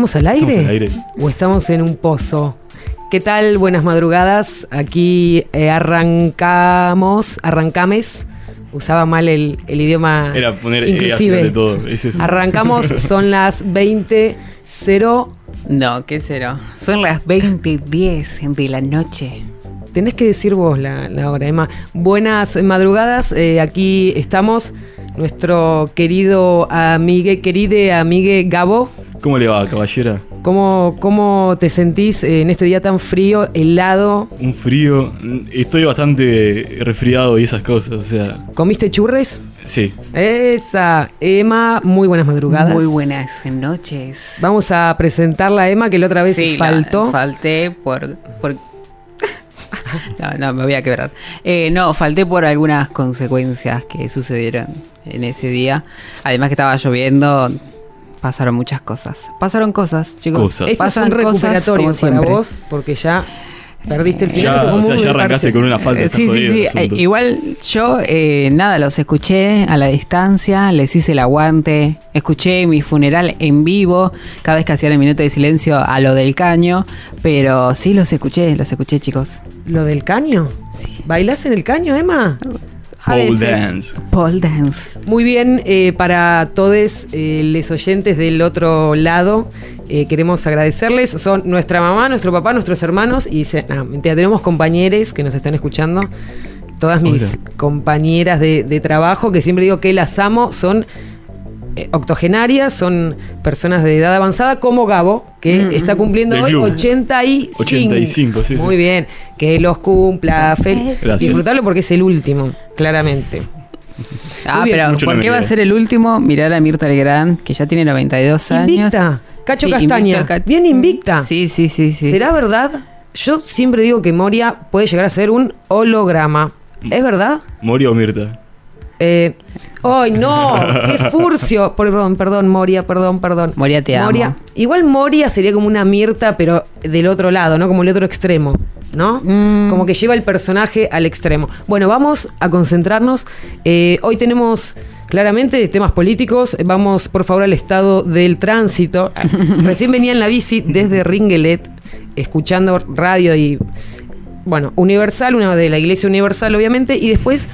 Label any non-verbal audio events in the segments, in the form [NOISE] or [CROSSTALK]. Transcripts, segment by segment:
¿Estamos al aire? Estamos al aire. ¿O estamos en un pozo? ¿Qué tal? Buenas madrugadas. Aquí eh, arrancamos, arrancames. Usaba mal el, el idioma Era poner E al inclusive. de todo. Es eso. Arrancamos, [LAUGHS] son las 20.0. No, ¿qué cero? Son las 20.10 de la noche. Tenés que decir vos la, la hora, Emma. Buenas madrugadas. eh, aquí estamos. Nuestro querido amigue, queride amigue Gabo. ¿Cómo le va, caballera? ¿Cómo, ¿Cómo te sentís en este día tan frío, helado? Un frío. Estoy bastante resfriado y esas cosas, o sea. ¿Comiste churres? Sí. Esa, Emma, muy buenas madrugadas. Muy buenas noches. Vamos a presentarla a Emma, que la otra vez Sí, faltó. falté por... por- [LAUGHS] no, no, me voy a quebrar. Eh, no, falté por algunas consecuencias que sucedieron en ese día. Además que estaba lloviendo, pasaron muchas cosas. Pasaron cosas, chicos. Cosas. Es un cosas recuperatorio como para vos, porque ya perdiste el final. Ya, o sea, ya arrancaste parece. con una falta. Eh, Sí, sí, sí. Eh, Igual yo, eh, nada, los escuché a la distancia, les hice el aguante, escuché mi funeral en vivo, cada vez que hacían el minuto de silencio a lo del caño, pero sí los escuché, los escuché, chicos. ¿Lo del caño? Sí. ¿Bailás en el caño, Emma? Pole dance. Paul Dance. Muy bien, eh, para todos eh, los oyentes del otro lado, eh, queremos agradecerles. Son nuestra mamá, nuestro papá, nuestros hermanos y se- no, mentira, tenemos compañeros que nos están escuchando. Todas mis Hola. compañeras de, de trabajo, que siempre digo que las amo, son eh, octogenarias, son personas de edad avanzada, como Gabo, que está cumpliendo hoy club. 85. 85, sí, Muy sí. bien, que los cumpla. Fel- Gracias. Disfrutarlo porque es el último, claramente. Ah, pero Mucho ¿por no qué va a ser el último? Mirar a Mirta Legrand, que ya tiene 92 años. Cacho Sí, Castaña. invicta, Bien invicta. Sí, sí, sí, sí. ¿Será verdad? Yo siempre digo que Moria puede llegar a ser un holograma. ¿Es verdad? ¿Moria o Mirta? Eh, ¡Ay, no! [LAUGHS] ¡Qué furcio! Perdón, perdón, Moria, perdón, perdón. Moria, te amo. Igual Moria sería como una Mirta, pero del otro lado, ¿no? Como el otro extremo, ¿no? Mm. Como que lleva el personaje al extremo. Bueno, vamos a concentrarnos. Eh, hoy tenemos claramente temas políticos. Vamos, por favor, al estado del tránsito. [LAUGHS] Recién venía en la bici desde Ringelet, escuchando radio y, bueno, Universal, una de la Iglesia Universal, obviamente, y después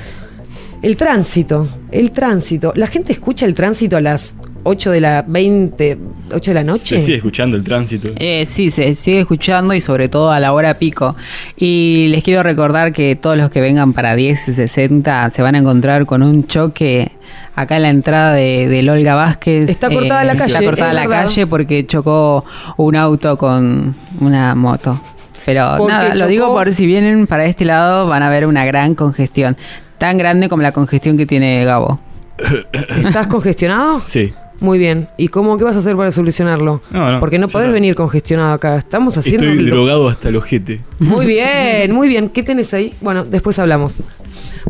el tránsito, el tránsito. ¿La gente escucha el tránsito a las 8 de la 20, 8 de la noche? Se sigue escuchando el tránsito. Eh, sí, se sigue escuchando y sobre todo a la hora pico. Y les quiero recordar que todos los que vengan para 10 y 60 se van a encontrar con un choque acá en la entrada de, del Olga Vázquez. Está cortada la Está calle, cortada es la verdad. calle porque chocó un auto con una moto. Pero Porque nada, chocó- lo digo por si vienen para este lado van a ver una gran congestión. Tan grande como la congestión que tiene Gabo. [COUGHS] ¿Estás congestionado? Sí. Muy bien. ¿Y cómo qué vas a hacer para solucionarlo? No, no, Porque no podés está. venir congestionado acá. Estamos haciendo Estoy drogado hasta el ojete. Muy [LAUGHS] bien, muy bien. ¿Qué tenés ahí? Bueno, después hablamos.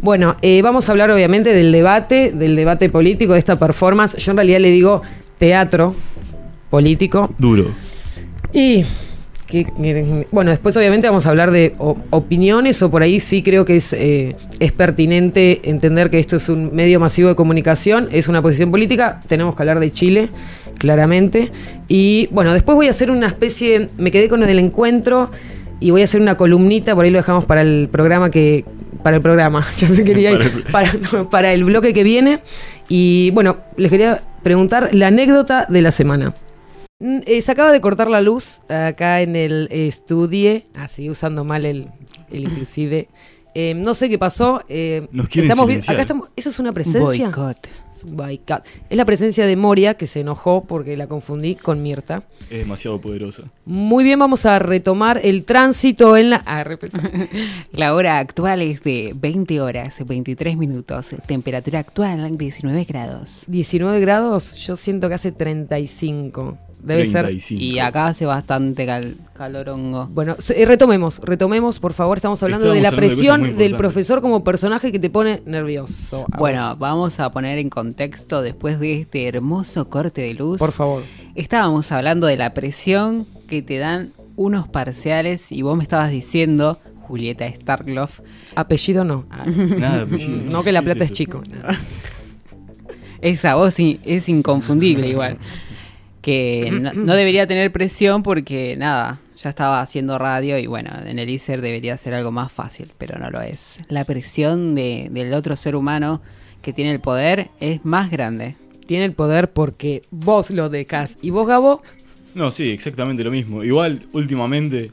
Bueno, eh, vamos a hablar obviamente del debate, del debate político, de esta performance. Yo en realidad le digo teatro político. Duro. Y que- bueno, después obviamente vamos a hablar de opiniones o por ahí sí creo que es, eh, es pertinente entender que esto es un medio masivo de comunicación, es una posición política, tenemos que hablar de Chile, claramente. Y bueno, después voy a hacer una especie, me quedé con el encuentro y voy a hacer una columnita, por ahí lo dejamos para el programa que... Para el programa, [LAUGHS] ya se quería ir, Para no, para el bloque que viene. Y bueno, les quería preguntar la anécdota de la semana. Mm, eh, se acaba de cortar la luz acá en el estudio, así usando mal el, el inclusive. Eh, no sé qué pasó. eh, Nos quieren estamos acá estamos. ¿Eso es una presencia? Boicot. Es un boicot. Es la presencia de Moria que se enojó porque la confundí con Mirta. Es demasiado poderosa. Muy bien, vamos a retomar el tránsito en la. Ah. [LAUGHS] La hora actual es de 20 horas, 23 minutos. Temperatura actual 19 grados. 19 grados, yo siento que hace 35. Debe ser 35. Y acá hace bastante cal- calorongo. Bueno, se- eh, retomemos, retomemos, por favor. Estamos hablando de la hablando presión del profesor como personaje que te pone nervioso. A Bueno, vos, vamos a poner en contexto después de este hermoso corte de luz. por favor. Estábamos hablando de la presión que te dan unos parciales y vos me estabas diciendo, Julieta Starkloff, Apellido no. Nada, [LAUGHS] apellido. No, que la ¿Qué plata es eso? chico. [LAUGHS] esa voz es inconfundible igual, que [LAUGHS] no, no debería tener presión porque nada, ya estaba haciendo radio y bueno, en el ISER debería ser algo más fácil, pero no lo es. La presión de- del otro ser humano que tiene el poder es más grande. Tiene el poder porque vos lo dejás. Y vos, Gabo, No, sí, exactamente lo mismo. Igual, últimamente,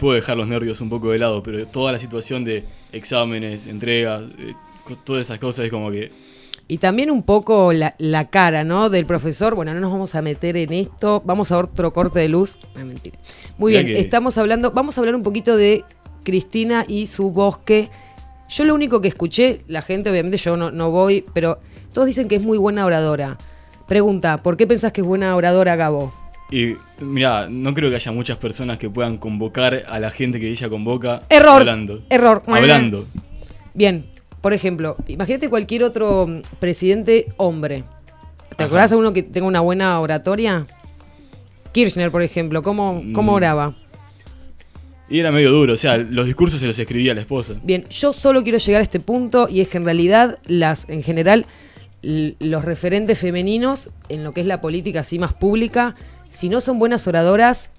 puedo dejar los nervios un poco de lado, pero toda la situación de exámenes, entregas, eh, todas esas cosas es como que... Y también un poco la, la cara, ¿no? Del profesor. Bueno, no nos vamos a meter en esto. Vamos a otro corte de luz. No, mentira. Muy bien, que- estamos hablando. Vamos a hablar un poquito de Cristina y su bosque. Yo lo único que escuché, la gente, obviamente yo no, no voy, pero todos dicen que es muy buena oradora. Pregunta, ¿por qué pensás que es buena oradora, Gabo? Y mira, no creo que haya muchas personas que puedan convocar a la gente que ella convoca Error. hablando. Error. Hablando. Bien, por ejemplo, imagínate cualquier otro mm, presidente hombre. ¿Te Ajá. acordás de uno que tenga una buena oratoria? Kirchner, por ejemplo, ¿cómo, cómo Mm. oraba? Y era medio duro, o sea, los discursos se los escribía la esposa. Bien, yo solo quiero llegar a este punto y es que en realidad las, en general, los referentes femeninos en lo que es la política así más pública, si no son buenas oradoras,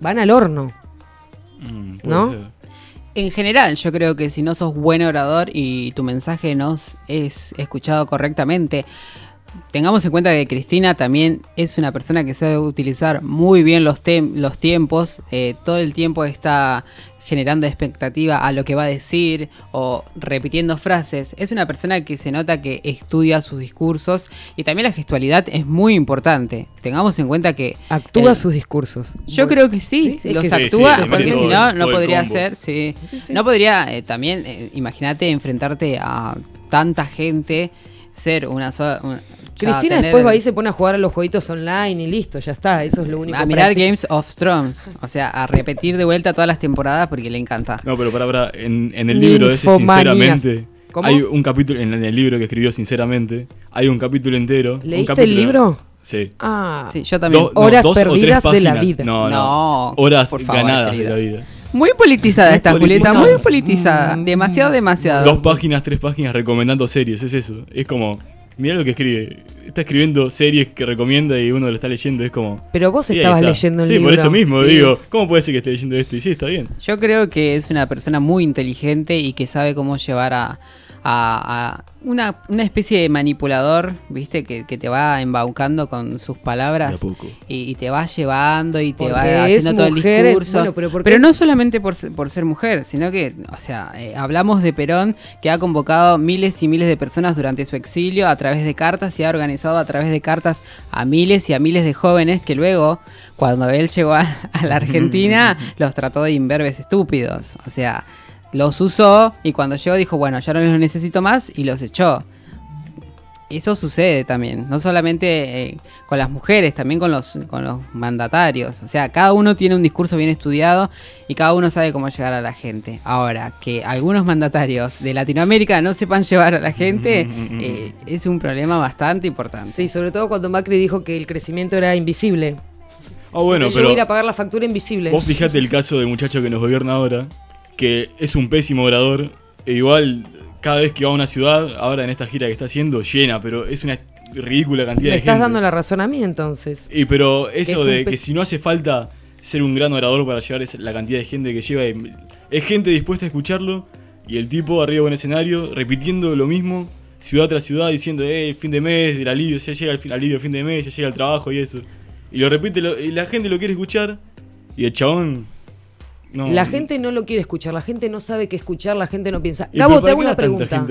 van al horno. Mm, ¿No? ser. En general, yo creo que si no sos buen orador y tu mensaje no es escuchado correctamente, tengamos en cuenta que Cristina también es una persona que sabe utilizar muy bien los, tiempos, eh, todo el tiempo está generando expectativa a lo que va a decir o repitiendo frases. Es una persona que se nota que estudia sus discursos y también la gestualidad es muy importante. Tengamos en cuenta que... Actúa el- sus discursos. yo creo que sí, los sí, actúa sí, porque si no, no podría ser, sí. No podría eh, también, eh, imagínate enfrentarte a tanta gente, ser una sola... una- ya Cristina tener- después va ahí y se pone a jugar a los jueguitos online y listo, ya está, eso es lo único. a mirar práctico. Games of Thrones, o sea, a repetir de vuelta todas las temporadas porque le encanta. No, pero para, para, en, en el libro ese, sinceramente, ¿Cómo? hay un capítulo, en el libro que escribió sinceramente, hay un capítulo entero. un ¿Leíste capítulo- el libro? Sí. Ah, Sí, yo también. Do- no, Horas perdidas de la vida. No, no. No, Horas por favor, ganadas querido. de la vida. Muy politizada Muy esta politizada. Julieta, muy politizada. Mm. Demasiado, demasiado. Dos páginas, tres páginas recomendando series, es eso. Es como, mira lo que escribe. Está escribiendo series que recomienda y uno lo está leyendo, es como... pero vos estabas está. leyendo el sí, libro. por eso mismo, Sí. digo, ¿cómo puede ser que esté leyendo esto? Y sí, está bien. Yo creo que es una persona muy inteligente y que sabe cómo llevar a, a- a una, una especie de manipulador, ¿viste? Que, que te va embaucando con sus palabras y, y te va llevando y te Porque va haciendo todo el discurso. bueno, pero no solamente por, ser- por ser mujer, sino que, o sea, eh, hablamos de Perón que ha convocado miles y miles de personas durante su exilio a través de cartas y ha organizado a través de cartas a miles y a miles de jóvenes que luego, cuando él llegó a, a la Argentina, [LAUGHS] los trató de imberbes estúpidos. O sea, los usó y cuando llegó dijo, bueno, ya no los necesito más y los echó. eso sucede también, no solamente eh, con las mujeres, también con los, con los mandatarios. O sea, cada uno tiene un discurso bien estudiado y cada uno sabe cómo llegar a la gente. Ahora, que algunos mandatarios de Latinoamérica no sepan llevar a la gente [LAUGHS] eh, es un problema bastante importante. Sí, sobre todo cuando Macri dijo que el crecimiento era invisible. Ah, bueno, pero ir a pagar la factura invisible. vos fijate el caso del muchacho que nos gobierna ahora, que es un pésimo orador, e igual cada vez que va a una ciudad, ahora en esta gira que está haciendo, llena, pero es una ridícula cantidad Me de estás gente. dando la razón a mí entonces. Y pero es eso un de que si no hace falta ser un gran orador para llevar la cantidad de gente que lleva, es gente dispuesta a escucharlo y el tipo arriba en el escenario repitiendo lo mismo ciudad tras ciudad diciendo, eh, el fin de mes, el alivio, ya llega el fin, alivio fin de mes, ya llega el trabajo y eso. Y lo repite lo- y la gente lo quiere escuchar y el chabón no. La gente no lo quiere escuchar, la gente no sabe qué escuchar, la gente no piensa. ¿Y Gabo, te hago una pregunta.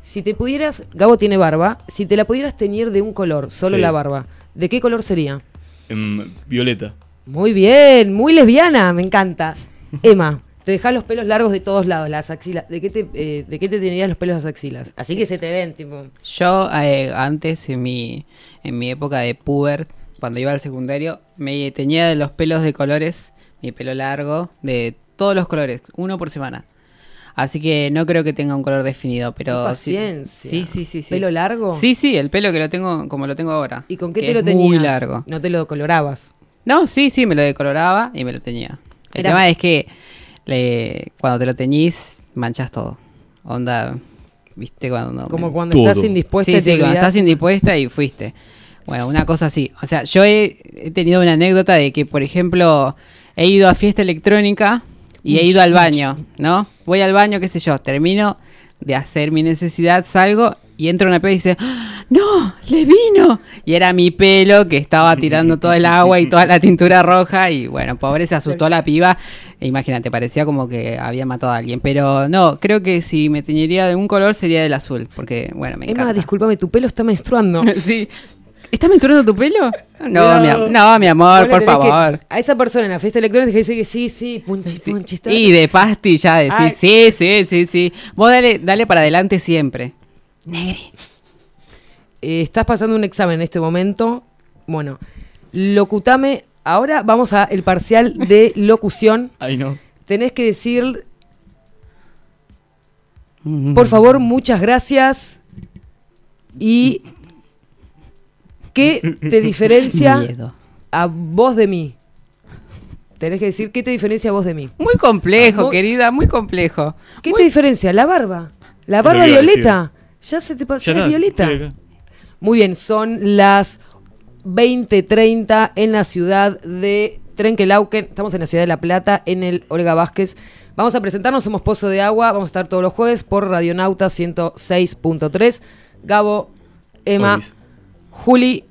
Si te pudieras, Gabo tiene barba, si te la pudieras teñir de un color, solo Sí. la barba, ¿de qué color sería? Em, Violeta. Muy bien, muy lesbiana, me encanta. Emma, te dejas los pelos largos de todos lados, las axilas. ¿De qué te, eh, ¿de qué te tenías los pelos las axilas? Así que se te ven, tipo. Yo eh, antes, en mi, en mi época de puber, cuando iba al secundario, me teñía de los pelos de colores, mi pelo largo, de todos los colores, uno por semana. Así que no creo que tenga un color definido, pero... Qué paciencia. Sí, sí, sí, sí. ¿Pelo largo? Sí, sí, el pelo que lo tengo como lo tengo ahora. ¿Y con qué te lo es teñías? Muy largo. No te lo colorabas. No, sí, sí, me lo decoloraba y me lo teñía. El Era- tema es que le- cuando te lo teñís, manchas todo. Onda, ¿viste? Cuando Como cuando Todo. estás indispuesta Sí, sí, cuando estás indispuesta y fuiste. Bueno, una cosa así. O sea, yo he, he tenido una anécdota de que, por ejemplo, he ido a fiesta electrónica y he ido al baño, ¿no? Voy al baño, qué sé yo, termino de hacer mi necesidad, salgo y entra una piba y dice, ¡Ah! ¡No! ¡Le vino! Y era mi pelo que estaba tirando todo el agua y toda la tintura roja y bueno, pobre se asustó la piba. E Imagínate, parecía como que había matado a alguien. Pero no, creo que si me teñiría de un color sería del azul, porque bueno, me encanta. Emma, discúlpame, tu pelo está menstruando. [LAUGHS] Sí. ¿Estás menstruando tu pelo? [LAUGHS] No, Cuidado. mi, am- no, mi amor, Bueno, por favor. a esa persona en la fiesta electrónica dice que sí, sí, punchi, Sí. punchi, está- Y de pasti ya decís, Ay. sí, sí, sí, sí. Vos dale, dale para adelante siempre. Eh, estás pasando un examen en este momento. Bueno, locutame. Ahora vamos a el parcial de [LAUGHS] locución. Ay no. Tenés que decir, por favor, muchas gracias. Y ¿qué te [LAUGHS] diferencia Miedo. a vos de mí? Tenés que decir qué te diferencia a vos de mí. Muy complejo, Muy- querida, muy complejo. ¿Qué Muy- te diferencia? La barba. La barba violeta. Ya se te pasó. Ya es violeta. Muy bien, son las 20:30 en la ciudad de Trenquelauquen. Estamos en la ciudad de La Plata, en el Olga Vázquez. Vamos a presentarnos, somos Pozo de Agua. Vamos a estar todos los jueves por Radionauta 106.3. Gabo, Emma, Olis. Juli,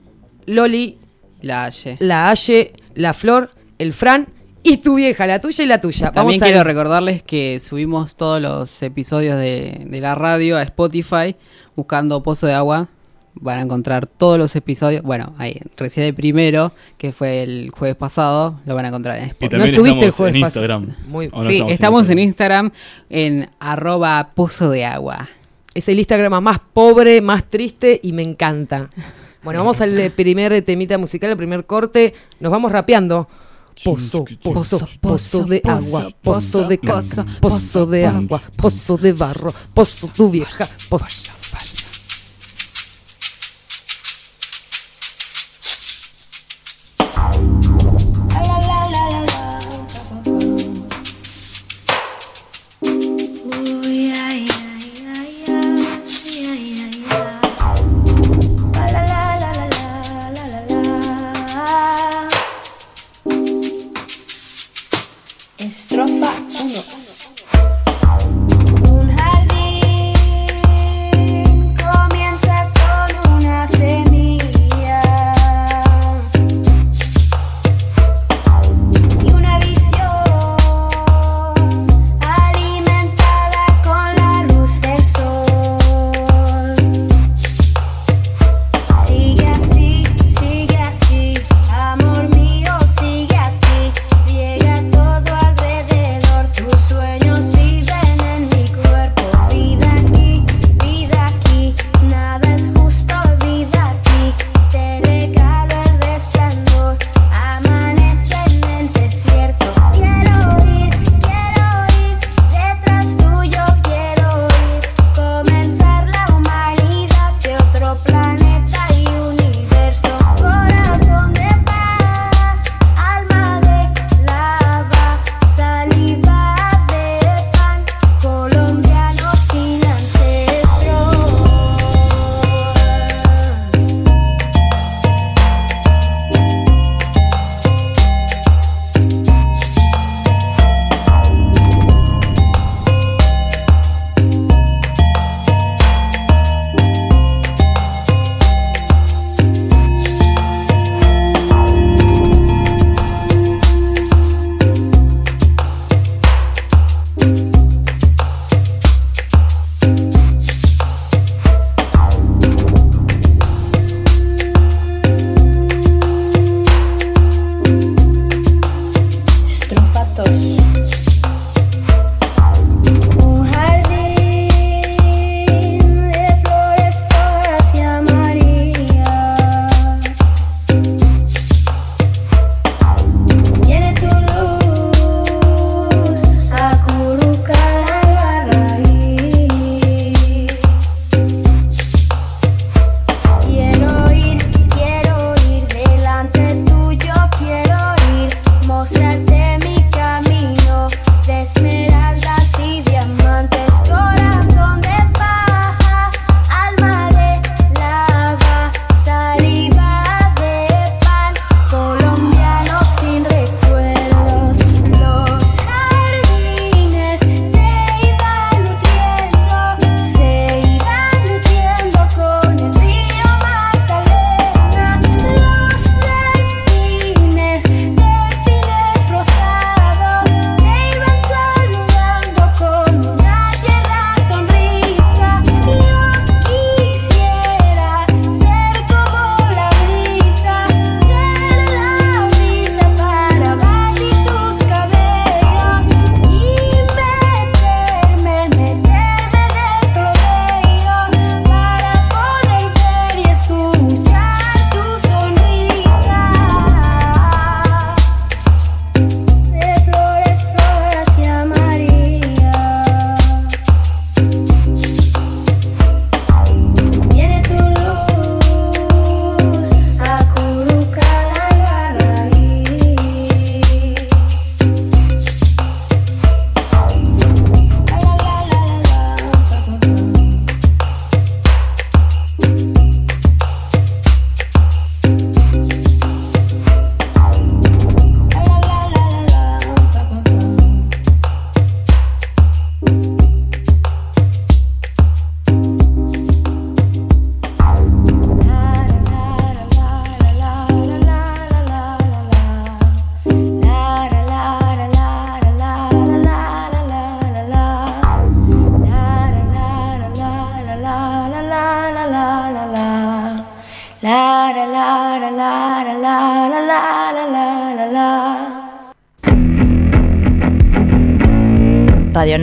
Loli, La Haye. la Aye, la Flor, el Fran y tu vieja, la tuya y la tuya. También Vamos a quiero recordarles que subimos todos los episodios de, de la radio a Spotify buscando Pozo de Agua. Van a encontrar todos los episodios. Bueno, ahí, recién el primero, que fue el jueves pasado, lo van a encontrar en Spotify. también estuviste el jueves en pasado. Instagram. Muy- ¿O no sí, estamos, en Instagram en arroba Pozo de Agua. Es el Instagram más pobre, más triste y me encanta. Bueno, vamos al eh, primer temita musical, el primer corte. Nos vamos rapeando. Pozo, pozo, pozo de agua, pozo de casa, pozo de agua, pozo de barro, pozo tu vieja, pozo.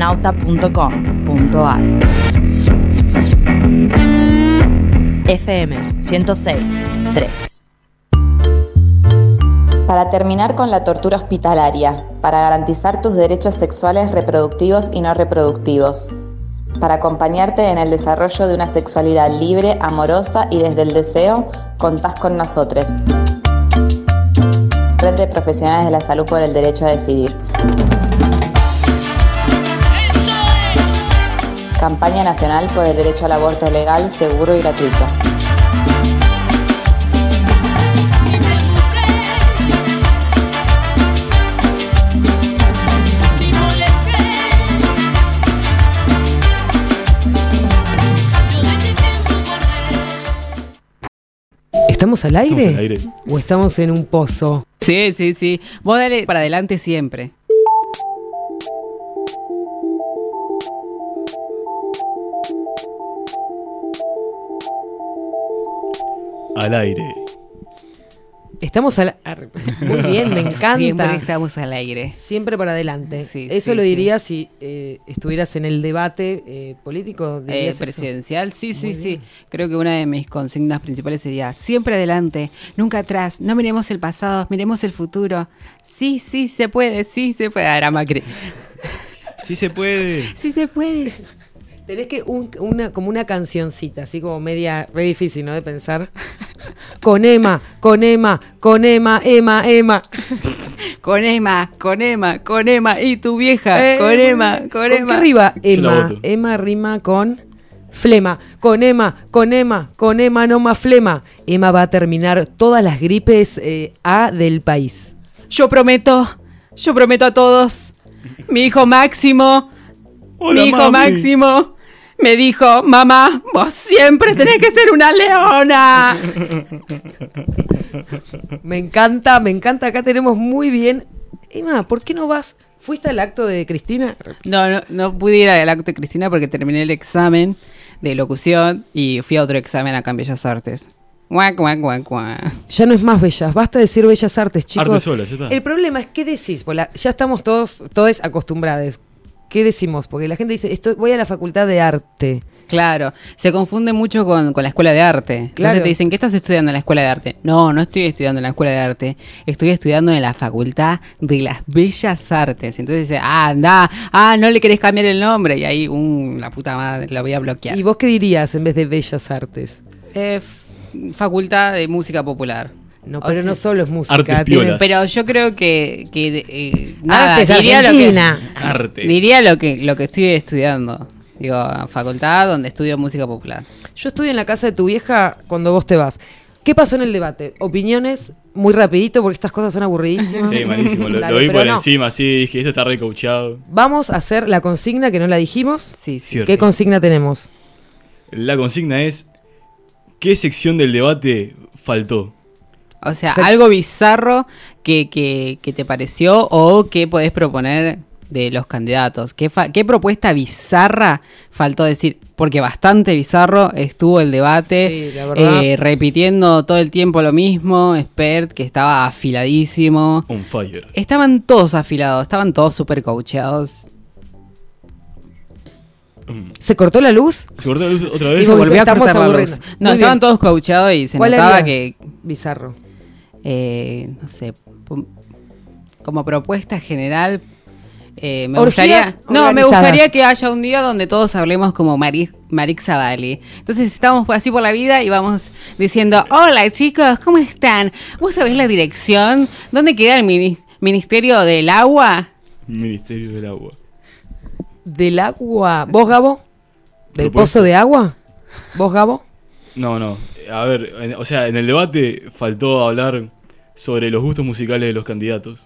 radionauta.com.ar FM 106.3 Para terminar con la tortura hospitalaria, para garantizar tus derechos sexuales reproductivos y no reproductivos, para acompañarte en el desarrollo de una sexualidad libre, amorosa y desde el deseo, contás con nosotros. Red de Profesionales de la Salud por el Derecho a Decidir. Campaña Nacional por el Derecho al Aborto Legal, Seguro y Gratuito. ¿Estamos al aire? Estamos al aire. ¿O estamos en un pozo? Sí, sí, sí. Vos dale para adelante siempre. Al aire. Estamos al ar- Muy bien, me [LAUGHS] encanta. Siempre estamos al aire. Siempre para adelante. Sí, eso sí, lo sí. dirías si eh, estuvieras en el debate eh, político. Eh, eso? presidencial, sí, sí, Muy sí. bien. Creo que una de mis consignas principales sería siempre adelante, nunca atrás, no miremos el pasado, miremos el futuro. Sí, sí, se puede, sí, se puede. Ah, Era Macri. Sí se puede. Sí, se puede. Tenés que un- una, como una cancioncita, así como media, re difícil, ¿no? De pensar. [LAUGHS] Con Emma, con Emma, con Emma, Emma, Emma. [LAUGHS] Con Emma, con Emma, con Emma y tu vieja, Eh, con Emma, con ¿Con Emma. qué arriba? Emma. Emma rima con flema. Con Emma, con Emma, con Emma, no más flema. Emma va a terminar todas las gripes eh, A del país. Yo prometo, yo prometo a todos. Mi hijo Máximo, Hola, mi hijo mami. Máximo me dijo, mamá, vos siempre tenés que ser una leona. [LAUGHS] Me encanta, me encanta. Acá tenemos muy bien. Emma, ¿por qué no vas? ¿Fuiste al acto de Cristina? No, no, no pude ir al acto de Cristina porque terminé el examen de locución y fui a otro examen acá en Bellas Artes. Guac, guac, guac, guac. Ya no es más bellas, basta decir bellas artes, chicos. Arte sola, ya está. El problema es, ¿qué decís? Pues la- ya estamos todos, todos acostumbrados. ¿Qué decimos? Porque la gente dice, estoy, voy a la facultad de arte. Claro, se confunde mucho con, con la escuela de arte. Entonces Claro. te dicen, ¿qué estás estudiando en la escuela de arte? No, no estoy estudiando en la escuela de arte. Estoy estudiando en la facultad de las bellas artes. Entonces dice, ah, anda, ah, no le querés cambiar el nombre. Y ahí, um, la puta madre, lo voy a bloquear. ¿Y vos qué dirías en vez de bellas artes? Eh, facultad de música popular. No, O pero sea, no solo es música. Pero yo creo que, que eh, nada, Artes diría lo que, Argentina. Arte. diría lo que lo que estoy estudiando. Digo, facultad donde estudio música popular. Yo estudio en la casa de tu vieja cuando vos te vas. ¿Qué pasó en el debate? Opiniones, muy rapidito, porque estas cosas son aburridísimas. Sí, malísimo. Lo, Dale, lo vi por no. encima, sí, dije, esto está recoachado. Vamos a hacer la consigna que no la dijimos. Sí, sí. Cierto. ¿Qué consigna tenemos? La consigna es, ¿qué sección del debate faltó? O sea, Se- algo bizarro que, que, que te pareció o que podés proponer de los candidatos. ¿Qué, fa- ¿Qué propuesta bizarra faltó decir? Porque bastante bizarro estuvo el debate, Sí, la verdad. eh, repitiendo todo el tiempo lo mismo, Expert que estaba afiladísimo. On fire. Estaban todos afilados, estaban todos super coacheados. ¿Se cortó la luz? ¿Se cortó la luz otra vez? Se porque volvió a cortar la luz. No, Muy estaban bien. todos coacheados y se ¿Cuál notaba harías? que Bizarro. Eh, no sé, como propuesta general, eh, me Orgías gustaría, no, me gustaría que haya un día donde todos hablemos como Marix, Marix Zavalli. Entonces estamos así por la vida y vamos diciendo, hola chicos, ¿cómo están? ¿Vos sabés la dirección? ¿Dónde queda el mini- Ministerio del Agua? Ministerio del Agua. Del agua. ¿Vos, Gabo? ¿Del pozo de agua? ¿Vos, Gabo? No, no. A ver, en- o sea, en el debate faltó hablar sobre los gustos musicales de los candidatos.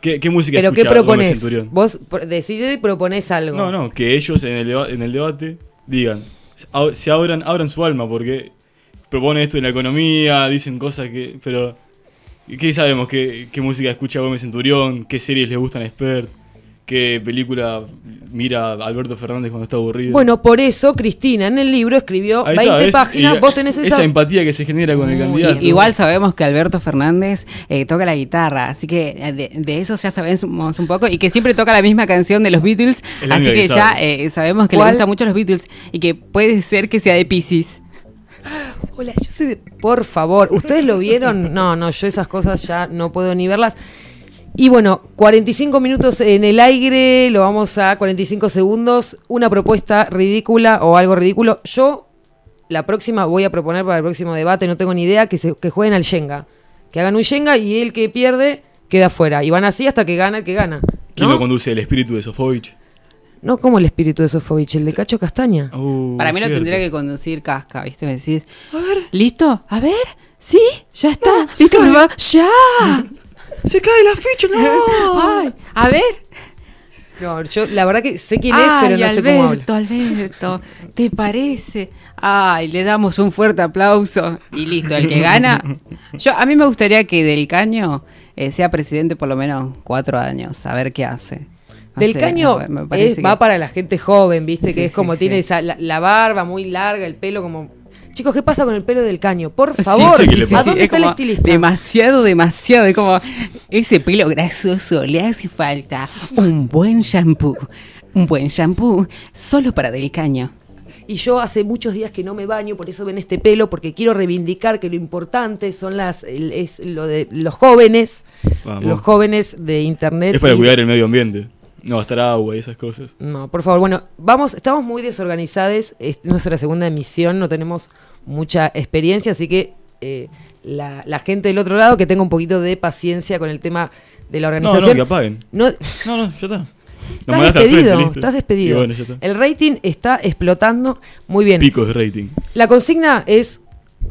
¿Qué, qué música ¿Pero qué propones? Vos decidís y proponés algo. No, no, que ellos en el, en el debate digan, se abran, abran su alma, porque proponen esto en la economía, dicen cosas que. Pero. ¿Qué sabemos? ¿Qué, qué música escucha Gómez Centurión? ¿Qué series le gustan a Expert? ¿Qué película mira Alberto Fernández cuando está aburrido. Bueno, por eso Cristina en el libro escribió Ahí 20 está, ¿ves? páginas. Y Vos tenés esa. empatía que se genera con el candidato. Igual sabemos que Alberto Fernández eh, toca la guitarra, así que eh, de, de eso ya sabemos un poco y que siempre toca la misma canción de los Beatles, así que que ya sabe. eh, sabemos que ¿Cuál? le gustan mucho los Beatles y que puede ser que sea de Pisces. Hola, yo soy de- Por favor, ¿ustedes lo vieron? No, no, yo esas cosas ya no puedo ni verlas. Y bueno, 45 minutos en el aire, lo vamos a 45 segundos. Una propuesta ridícula o algo ridículo. Yo, la próxima, voy a proponer para el próximo debate, no tengo ni idea, que, se, que jueguen al Shenga. Que hagan un Shenga y el que pierde queda fuera. Y van así hasta que gana el que gana. ¿Quién ¿no? lo conduce? ¿El espíritu de Sofovich? No como el espíritu de Sofovich, el de Cacho Castaña. Uh, Para mí lo cierto. tendría que conducir Casca, ¿viste? Me decís, a ver, ¿listo? A ver, ¿sí? ¿Ya está? ¿Listo? ¿Me va? ¡Ya! [LAUGHS] ¡Se cae la ficha! ¡No! [LAUGHS] Ay, a ver. No, yo la verdad que sé quién es, Ay, pero no sé cómo habla. Alberto, Alberto, ¿te parece? Ay, le damos un fuerte aplauso y listo, el que gana. Yo a mí me gustaría que Del Caño eh, sea presidente por lo menos cuatro años, a ver qué hace. No Del sé, caño es- que- va para la gente joven, ¿viste? Sí, que es como sí. tiene esa, la, la barba muy larga, el pelo como... Chicos, ¿qué pasa con el pelo del caño? Por favor, sí, ¿a dónde es está el estilista? Demasiado, demasiado. Es como ese pelo grasoso. Le hace falta un buen shampoo. Un buen shampoo solo para Del Caño. Y yo hace muchos días que no me baño, por eso ven este pelo, porque quiero reivindicar que lo importante son las el- es lo de los jóvenes, Vamos. los jóvenes de internet. Es para y- cuidar el medio ambiente. No gastar agua y esas cosas. No, por favor, bueno, vamos, estamos muy desorganizados, es nuestra segunda emisión, no tenemos mucha experiencia, así que eh, la, la gente del otro lado que tenga un poquito de paciencia con el tema de la No, organización. no, que apaguen. No- No, no, ya está. [LAUGHS] Estás despedido, frente, estás despedido. bueno, ya está. El rating está explotando muy bien. Picos de rating. La consigna es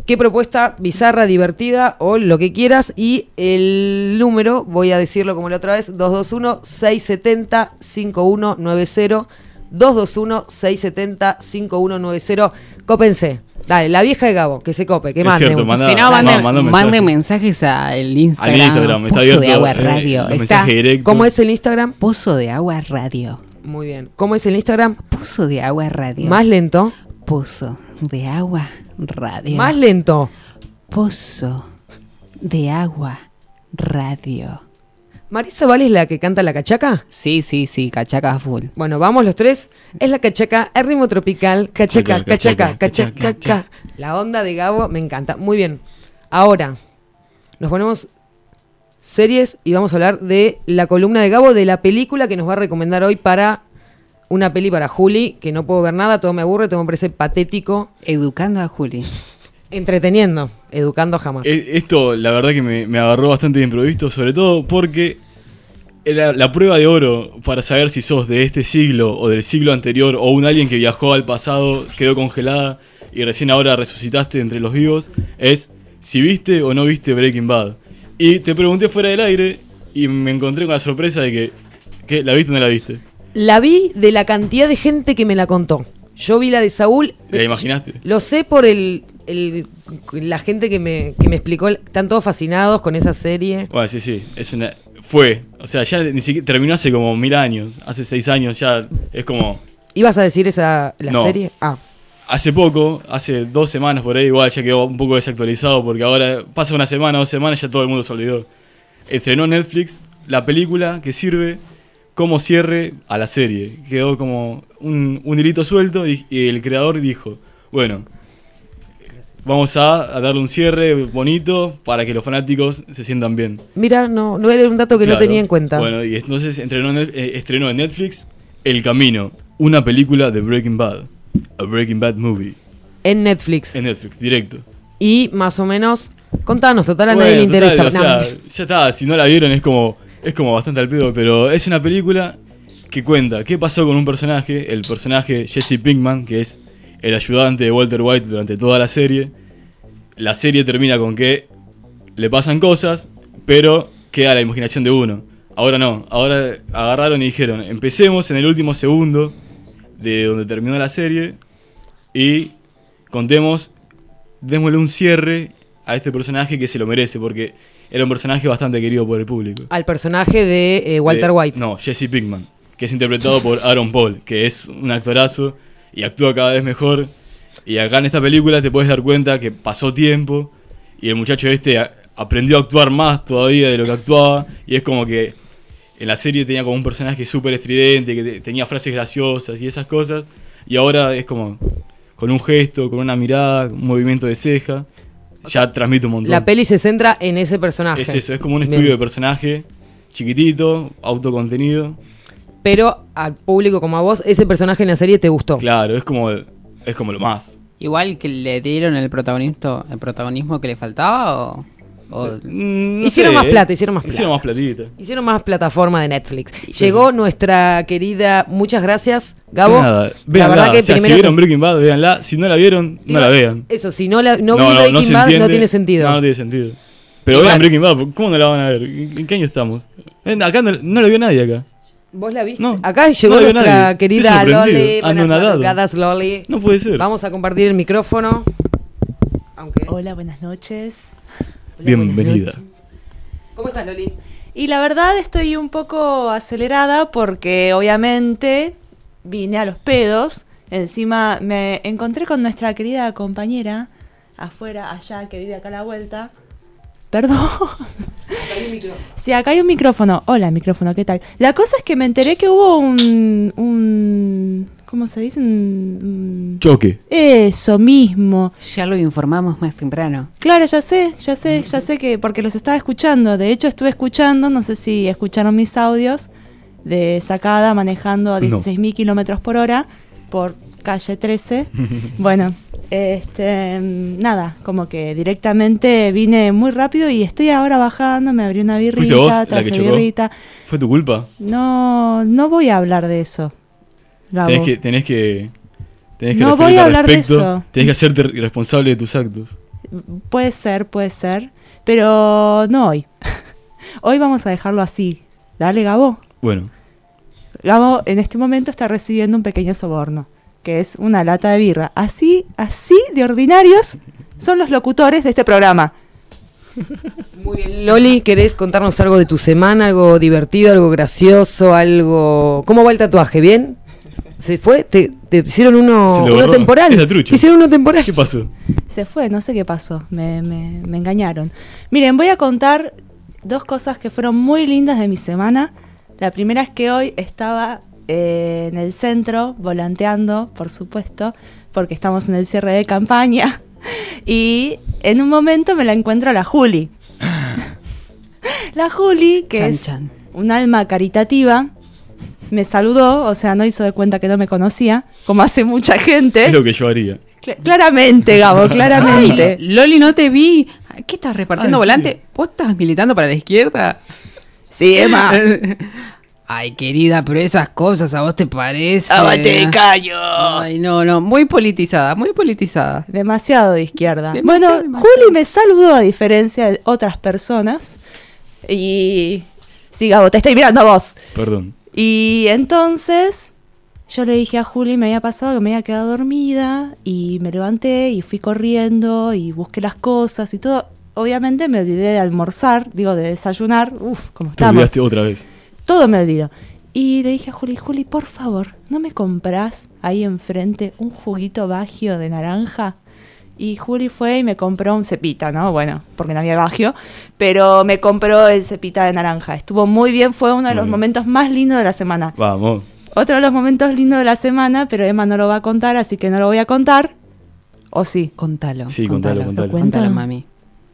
qué propuesta bizarra, divertida o lo que quieras. Y el número, voy a decirlo como la otra vez, 221-670-5190. 221-670-5190. Cópense. Dale, la vieja de Gabo, que se cope, que Es mande. cierto, un- manda- si no, manda manden mensaje. mensajes al Instagram. Al Instagram, está Pozo abierto. de Agua eh, Radio. Está. ¿Cómo es el Instagram? Pozo de Agua Radio. Muy bien. ¿Cómo es el Instagram? Pozo de Agua Radio. Más lento. Pozo de Agua Radio. Más lento. Pozo de Agua Radio. ¿Marisa Vale es la que canta la cachaca? Sí, sí, sí, cachaca full. Bueno, vamos los tres. Es la cachaca, el ritmo tropical, cachaca, Cachaca, cachaca, cachaca, cachaca. La onda de Gabo me encanta. Muy bien. Ahora, nos ponemos series y vamos a hablar de la columna de Gabo, de la película que nos va a recomendar hoy para una peli para Juli, que no puedo ver nada, todo me aburre, todo me parece patético. Educando a Juli. Entreteniendo, educando jamás. E- Esto, la verdad que me, me agarró bastante de improviso, sobre todo porque era la prueba de oro para saber si sos de este siglo o del siglo anterior o un alguien que viajó al pasado, quedó congelada y recién ahora resucitaste entre los vivos, es si viste o no viste Breaking Bad. Y te pregunté fuera del aire y me encontré con la sorpresa de que, ¿qué? ¿la viste o no la viste? La vi de la cantidad de gente que me la contó. Yo vi la de Saúl. ¿La imaginaste? Lo sé por el, el- la gente que me, que me explicó. Están todos fascinados con esa serie. Bueno, sí, sí, es una... Fue, o sea, ya ni siquiera terminó hace como mil años, hace seis años ya, es como... ¿Ibas a decir esa la No. serie? Ah. Hace poco, hace dos semanas por ahí, igual ya quedó un poco desactualizado porque ahora pasa una semana, dos semanas, ya todo el mundo se olvidó. Estrenó Netflix la película que sirve como cierre a la serie. Quedó como un, un hilito suelto y, y el creador dijo, bueno, vamos a, a darle un cierre bonito para que los fanáticos se sientan bien. Mira, no, no era un dato que no tenía en cuenta. Bueno, y entonces estrenó, en- eh, estrenó en Netflix El Camino, una película de Breaking Bad. A Breaking Bad movie. en Netflix. En Netflix, directo. Y más o menos. Contanos, total, a nadie le interesa. total, o sea, ya está, si no la vieron es como, es como bastante al pedo, pero es una película que cuenta qué pasó con un personaje, el personaje Jesse Pinkman, que es el ayudante de Walter White durante toda la serie. La serie termina con que le pasan cosas, pero queda la imaginación de uno. Ahora no, ahora agarraron y dijeron, empecemos en el último segundo de donde terminó la serie y contemos, démosle un cierre a este personaje que se lo merece, porque era un personaje bastante querido por el público. Al personaje de eh, Walter White. No, Jesse Pinkman. que es interpretado por Aaron Paul, que es un actorazo y actúa cada vez mejor. Y acá en esta película te puedes dar cuenta que pasó tiempo y el muchacho este aprendió a actuar más todavía de lo que actuaba. Y es como que en la serie tenía como un personaje súper estridente, que te- tenía frases graciosas y esas cosas. Y ahora es como con un gesto, con una mirada, un movimiento de ceja. Ya transmite un montón. La peli se centra en ese personaje. Es eso, es como un Bien. estudio de personaje chiquitito, autocontenido. Pero al público como a vos, ese personaje en la serie te gustó. Claro, es como, es como lo más. Igual que le dieron el protagonismo, el protagonismo que le faltaba o, o- Mm, no Hicieron sé, más ¿eh? plata, hicieron más Hicieron plata. más platita. Hicieron más plataforma de Netflix. Llegó nuestra querida, muchas gracias, Gabo. De nada, la véanla. verdad que o sea, si vieron Breaking Bad, véanla. Si no la vieron, no la vean. Eso, si no, la, no, vi Breaking se Bad, no tiene sentido. No, no tiene sentido. Pero vean Breaking Bad, ¿cómo no la van a ver? ¿En qué año estamos? Eh, Acá no, no la vio nadie acá. ¿Vos la viste? No, Acá llegó no nuestra nadie. querida. Loli. Buenas Anonadado. madrugadas, Loli. No puede ser. Vamos a compartir el micrófono. Aunque... Hola, buenas noches. Hola, Bienvenida. ¿Cómo estás, Loli? Y la verdad estoy un poco acelerada porque obviamente vine a los pedos. Encima me encontré con nuestra querida compañera afuera, allá, que vive acá a la vuelta. Perdón. Sí, acá hay un micrófono. Hola, micrófono, ¿qué tal? La cosa es que me enteré que hubo un... un ¿Cómo se dice? Un- un- Choque. eso mismo. ya lo informamos más temprano. Claro, ya sé, ya sé, ya sé que porque los estaba escuchando. De hecho, estuve escuchando, no sé si escucharon mis audios de sacada manejando a No. 16.000 kilómetros por hora por calle 13. [LAUGHS] bueno, este, nada, como que directamente vine muy rápido y estoy ahora bajando, me abrí una ¿Fuiste birrita, vos traje birrita. ¿Fue tu culpa? No, no voy a hablar de eso. Tenés que, tenés que, tenés que No voy a hablar de eso. Tenés que hacerte responsable de tus actos. Puede ser, puede ser, pero no hoy. [LAUGHS] hoy vamos a dejarlo así. Dale, Gabo. Bueno, Gabo en este momento está recibiendo un pequeño soborno, que es una lata de birra. Así, así de ordinarios son los locutores de este programa. Muy bien. Loli, ¿querés contarnos algo de tu semana? ¿Algo divertido, algo gracioso, algo... ¿Cómo va el tatuaje? ¿Bien? ¿Se fue? ¿Te, te hicieron uno, temporal? Es la trucha. ¿Te hicieron uno temporal? ¿qué pasó? Se fue, no sé qué pasó, me, me- me engañaron. Miren, voy a contar dos cosas que fueron muy lindas de mi semana. La primera es que hoy estaba eh, en el centro, volanteando, por supuesto, porque estamos en el cierre de campaña. [LAUGHS] Y en un momento me la encuentro a la Juli. [LAUGHS] La Juli, que Chan, es chan. un alma caritativa, me saludó, o sea, no hizo de cuenta que no me conocía, como hace mucha gente. Es lo que yo haría. Cla- claramente, Gabo, [LAUGHS] claramente. Loli, no te vi. ¿Qué estás repartiendo ¿en volante? ¿Vos estás militando para la izquierda? Sí, Emma. Ay, querida, pero esas cosas a vos te parece. callo. Ay, no, no, muy politizada, muy politizada. Demasiado de izquierda. Demasiado, bueno, demasiado. Juli me saludó a diferencia de otras personas. Y. Sí, Gabo, te estoy mirando a vos. Perdón. Y entonces yo le dije a Juli, me había pasado que me había quedado dormida y me levanté y fui corriendo y busqué las cosas y todo. Obviamente me olvidé de almorzar, digo, de desayunar. Uf, como Te estamos. olvidaste otra vez. Todo me olvido. Y le dije a Juli, Juli, por favor, ¿no me compras ahí enfrente un juguito bagio de naranja? Y Juli fue y me compró un cepita, ¿no? Bueno, porque no había bagio, pero me compró el cepita de naranja. Estuvo muy bien, fue uno de Muy los bien. momentos más lindos de la semana. Vamos. Otro de los momentos lindos de la semana, pero Emma no lo va a contar, así que no lo voy a contar. ¿O sí? Contalo. Sí, contalo, contalo. ¿Lo cuento? Contalo, mami.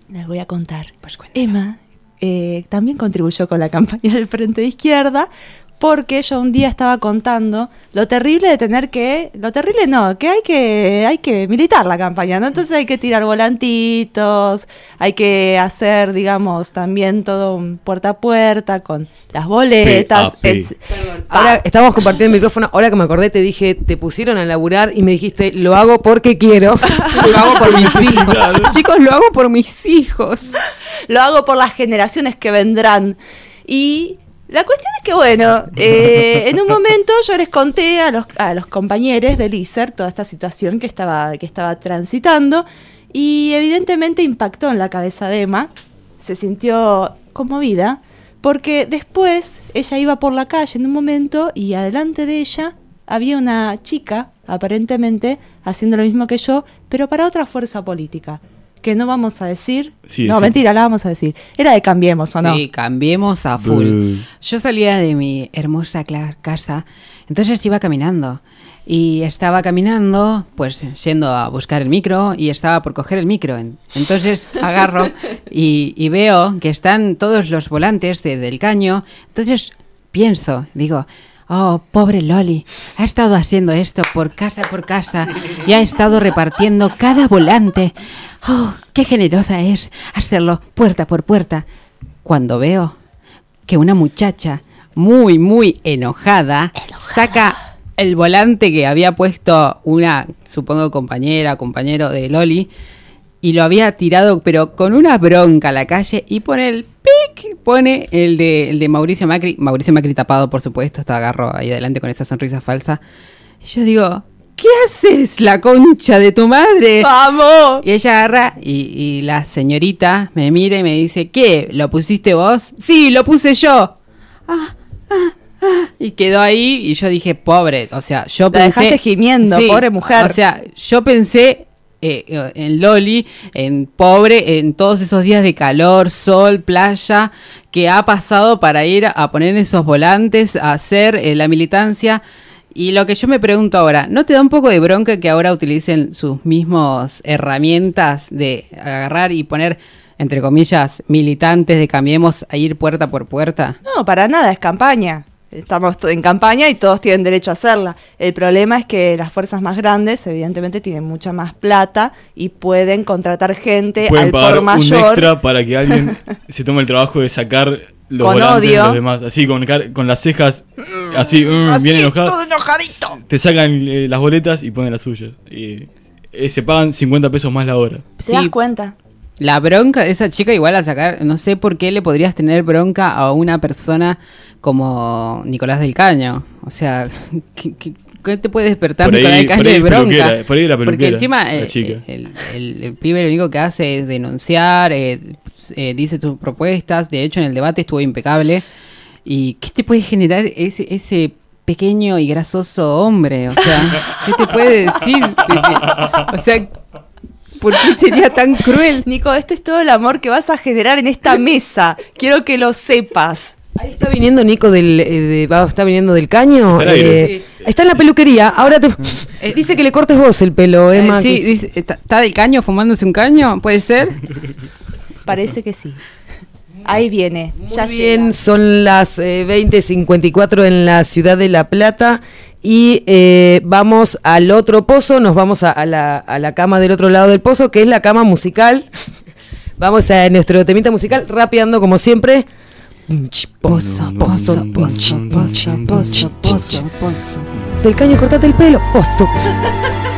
Les voy a contar. Emma eh, también contribuyó con la campaña del Frente de Izquierda porque yo un día estaba contando lo terrible de tener que, lo terrible no, que hay que, hay que militar la campaña, ¿no? Entonces hay que tirar volantitos, hay que hacer, digamos, también todo un puerta a puerta con las boletas. P.A.P.. etc. Ahora estamos compartiendo el micrófono. Ahora que me acordé, te dije, te pusieron a laburar y me dijiste, lo hago porque quiero. [LAUGHS] Lo hago por mis hijos. Chicos, lo hago por mis hijos. lo hago por las generaciones que vendrán. Y la cuestión es que, bueno, eh, en un momento yo les conté a los, a los compañeros del ISER toda esta situación que estaba, que estaba transitando y evidentemente impactó en la cabeza de Emma, se sintió conmovida Porque después ella iba por la calle en un momento y adelante de ella había una chica, aparentemente, haciendo lo mismo que yo, pero para otra fuerza política. Que no vamos a decir. Sí, no, sí. mentira, la vamos a decir. Era de Cambiemos, ¿o no? Sí, cambiemos a full. Buh. Yo salía de mi hermosa casa, entonces iba caminando. Y estaba caminando, pues yendo a buscar el micro y estaba por coger el micro. En- Entonces agarro [LAUGHS] y, y veo que están todos los volantes de- del caño. Entonces pienso, digo, oh, pobre Loli, ha estado haciendo esto por casa por casa y ha estado repartiendo cada volante. Oh, qué generosa es hacerlo puerta por puerta. Cuando veo que una muchacha muy, muy enojada, saca el volante que había puesto una, supongo, compañera, compañero de Loli, y lo había tirado, pero con una bronca a la calle, y pone el pic, pone el de, el de Mauricio Macri, Mauricio Macri tapado, por supuesto, está agarro ahí adelante con esa sonrisa falsa. Y yo digo, ¿qué haces, la concha de tu madre? ¡Vamos! Y ella agarra y, y la señorita me mira y me dice, ¿qué? ¿Lo pusiste vos? Sí, lo puse yo. Ah, ah, ah. Y quedó ahí y yo dije, pobre, o sea, yo La pensé... dejaste gimiendo, pobre mujer. O sea, yo pensé eh, en Loli, en pobre, en todos esos días de calor, sol, playa, que ha pasado para ir a poner esos volantes, a hacer eh, la militancia. Y lo que yo me pregunto ahora, ¿no te da un poco de bronca que ahora utilicen sus mismos herramientas de agarrar y poner, entre comillas, militantes de Cambiemos a ir puerta por puerta? No, para nada, es campaña. Estamos en campaña y todos tienen derecho a hacerla. El problema es que las fuerzas más grandes, evidentemente, tienen mucha más plata y pueden contratar gente Pueden al pagar por un mayor. extra para que alguien [LAUGHS] se tome el trabajo de sacar los Con volantes de odio. los demás. Así, con, con las cejas así, mm, bien enojadas. enojadito. Te sacan eh, las boletas y ponen las suyas. Y eh, se pagan 50 pesos más la hora. ¿Te das Sí. cuenta? La bronca de esa chica igual a sacar, no sé por qué le podrías tener bronca a una persona como Nicolás del Caño. O sea, [LAUGHS] ¿qué, qué- qué te puede despertar Por ahí- Nicolás del Caño por ahí de bronca? por ahí era Porque encima la eh, chica. el, el- el pibe lo único que hace es denunciar, eh, eh, dice sus propuestas, de hecho en el debate estuvo impecable. ¿Y qué te puede generar ese, ese pequeño y grasoso hombre? O sea, ¿qué te puede decir? O sea, ¿por qué sería tan cruel? Nico, este es todo el amor que vas a generar en esta mesa. Quiero que lo sepas. Ahí está viniendo Nico del, eh, de- está viniendo del caño. Está eh, Está en la peluquería. Ahora te dice que le cortes vos el pelo, Eh, Emma. sí, que- dice, ¿está, está del caño fumándose un caño? ¿Puede ser? Parece que sí. Ahí viene. ya Muy bien, llega. son las eh, 20.54 en la ciudad de La Plata y eh, vamos al otro pozo, nos vamos a, a la, a la cama del otro lado del pozo, que es la cama musical. [LAUGHS] vamos a nuestro temita musical, rapeando como siempre. Pozo, pozo, pozo, pozo, pozo, pozo, pozo. Del caño, cortate el pelo, pozo. [LAUGHS]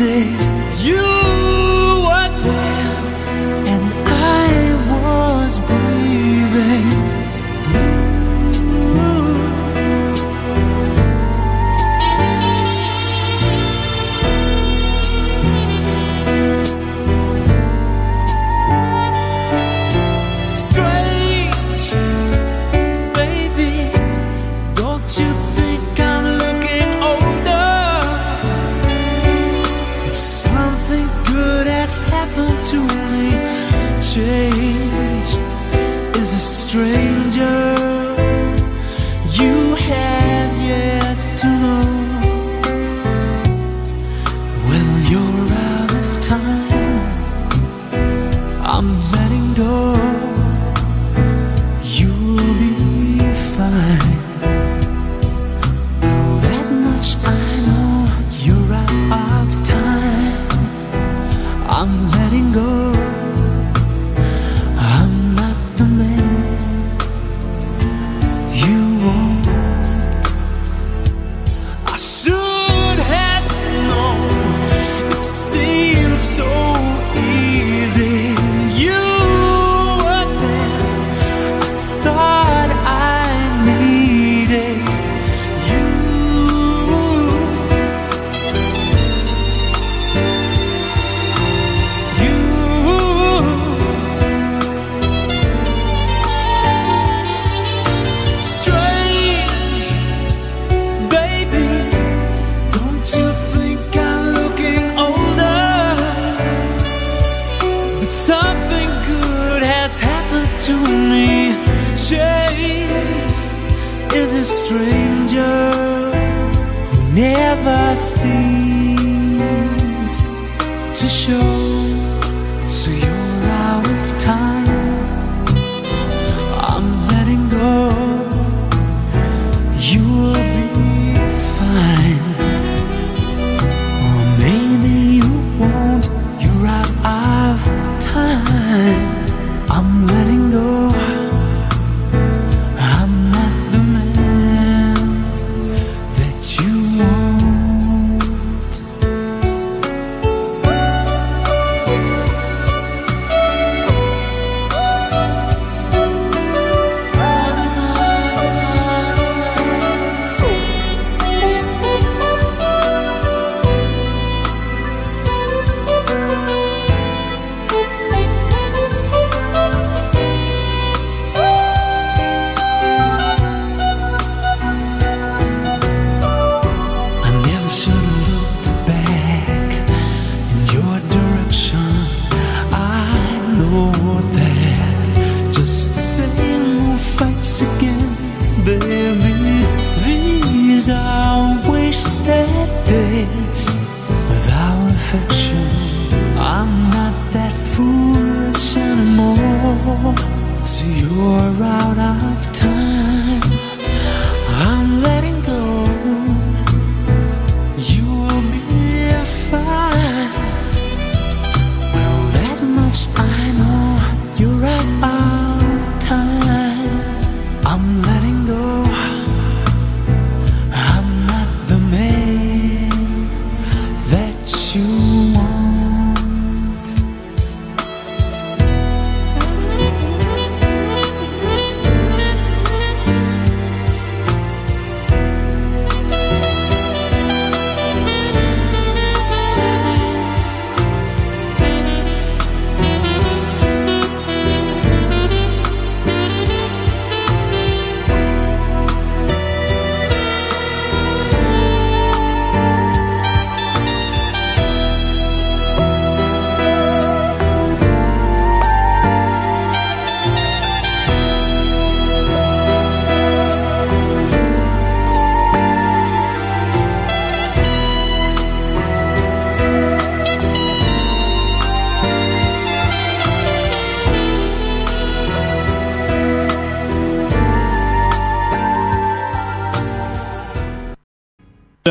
easy. You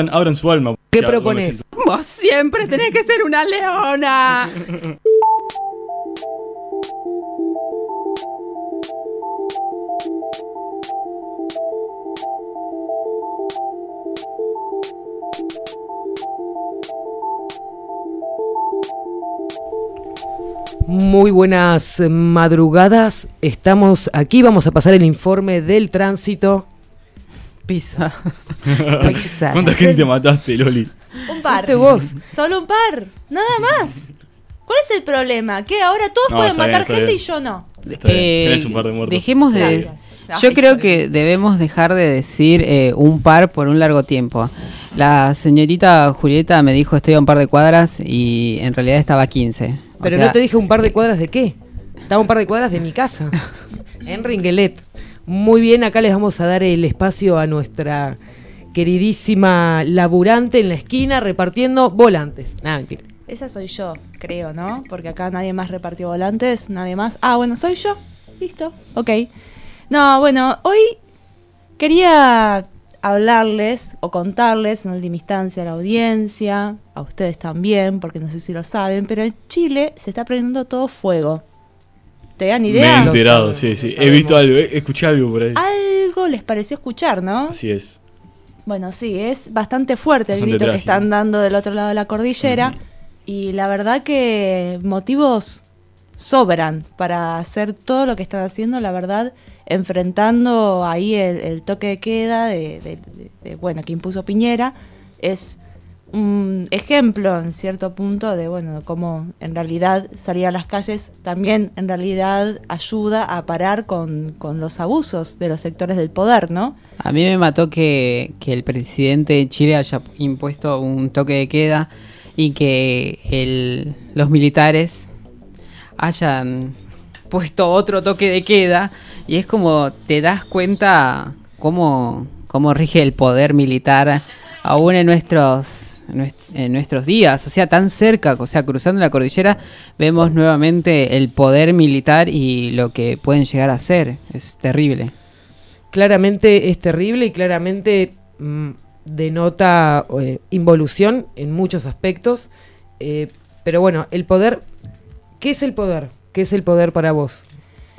Abran, abran su alma. ¿Qué Ya, propones? Vos siempre tenés que ser una leona. Muy buenas madrugadas. Estamos aquí, vamos a pasar el informe del tránsito. Pisa. [LAUGHS] Pizza. ¿Cuánta gente mataste, Loli? Un par. Vos. Solo un par. Nada más. ¿Cuál es el problema? ¿Que ahora todos No, pueden está bien, matar está gente bien. y yo no? Está bien, Eh, tenés un par de muertos. Dejemos de. Gracias. Yo Ay, creo que debemos dejar de decir eh, un par por un largo tiempo. La señorita Julieta me dijo estoy a un par de cuadras y en realidad estaba a 15. O Pero sea, no te dije un par de cuadras de qué. Estaba a un par de cuadras de mi casa. [LAUGHS] en Ringuelet. Muy bien, acá les vamos a dar el espacio a nuestra queridísima laburante en la esquina repartiendo volantes. Nada. Esa soy yo, creo, ¿no? Porque acá nadie más repartió volantes, nadie más. Ah, bueno, soy yo. Listo. Ok. No, bueno, hoy quería hablarles o contarles en última instancia a la audiencia, a ustedes también, porque no sé si lo saben, pero en Chile se está prendiendo todo fuego. ¿Te dan Me he idea? Enterado, sí, sí. He visto algo, escuché algo por ahí. Algo les pareció escuchar, ¿no? Así es. Bueno, sí, es bastante fuerte el grito que están dando del otro lado de la cordillera. Y la verdad que motivos sobran para hacer todo lo que están haciendo, la verdad, enfrentando ahí el, el toque de queda de- de, bueno, que impuso Piñera, es un ejemplo en cierto punto de bueno cómo en realidad salir a las calles también en realidad ayuda a parar con, con los abusos de los sectores del poder, ¿no? A mí me mató que, que el presidente de Chile haya impuesto un toque de queda y que el- los militares hayan puesto otro toque de queda y es como te das cuenta cómo, cómo rige el poder militar aún en nuestros nues- en nuestros días, o sea, tan cerca, o sea, cruzando la cordillera, vemos nuevamente el poder militar y lo que pueden llegar a hacer. Es terrible. Claramente es terrible y claramente mm, denota eh, involución en muchos aspectos. Eh, pero bueno, el poder. ¿Qué es el poder? ¿Qué es el poder para vos,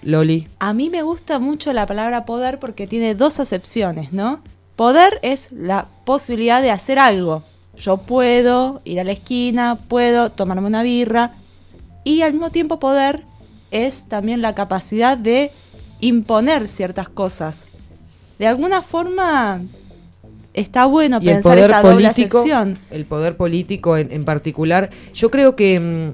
Loli? A mí me gusta mucho la palabra poder porque tiene dos acepciones, ¿no? Poder es la posibilidad de hacer algo. Yo puedo ir a la esquina, puedo tomarme una birra y al mismo tiempo poder es también la capacidad de imponer ciertas cosas. De alguna forma está bueno y el pensar poder esta doble político, el poder político en, en particular, yo creo que mm,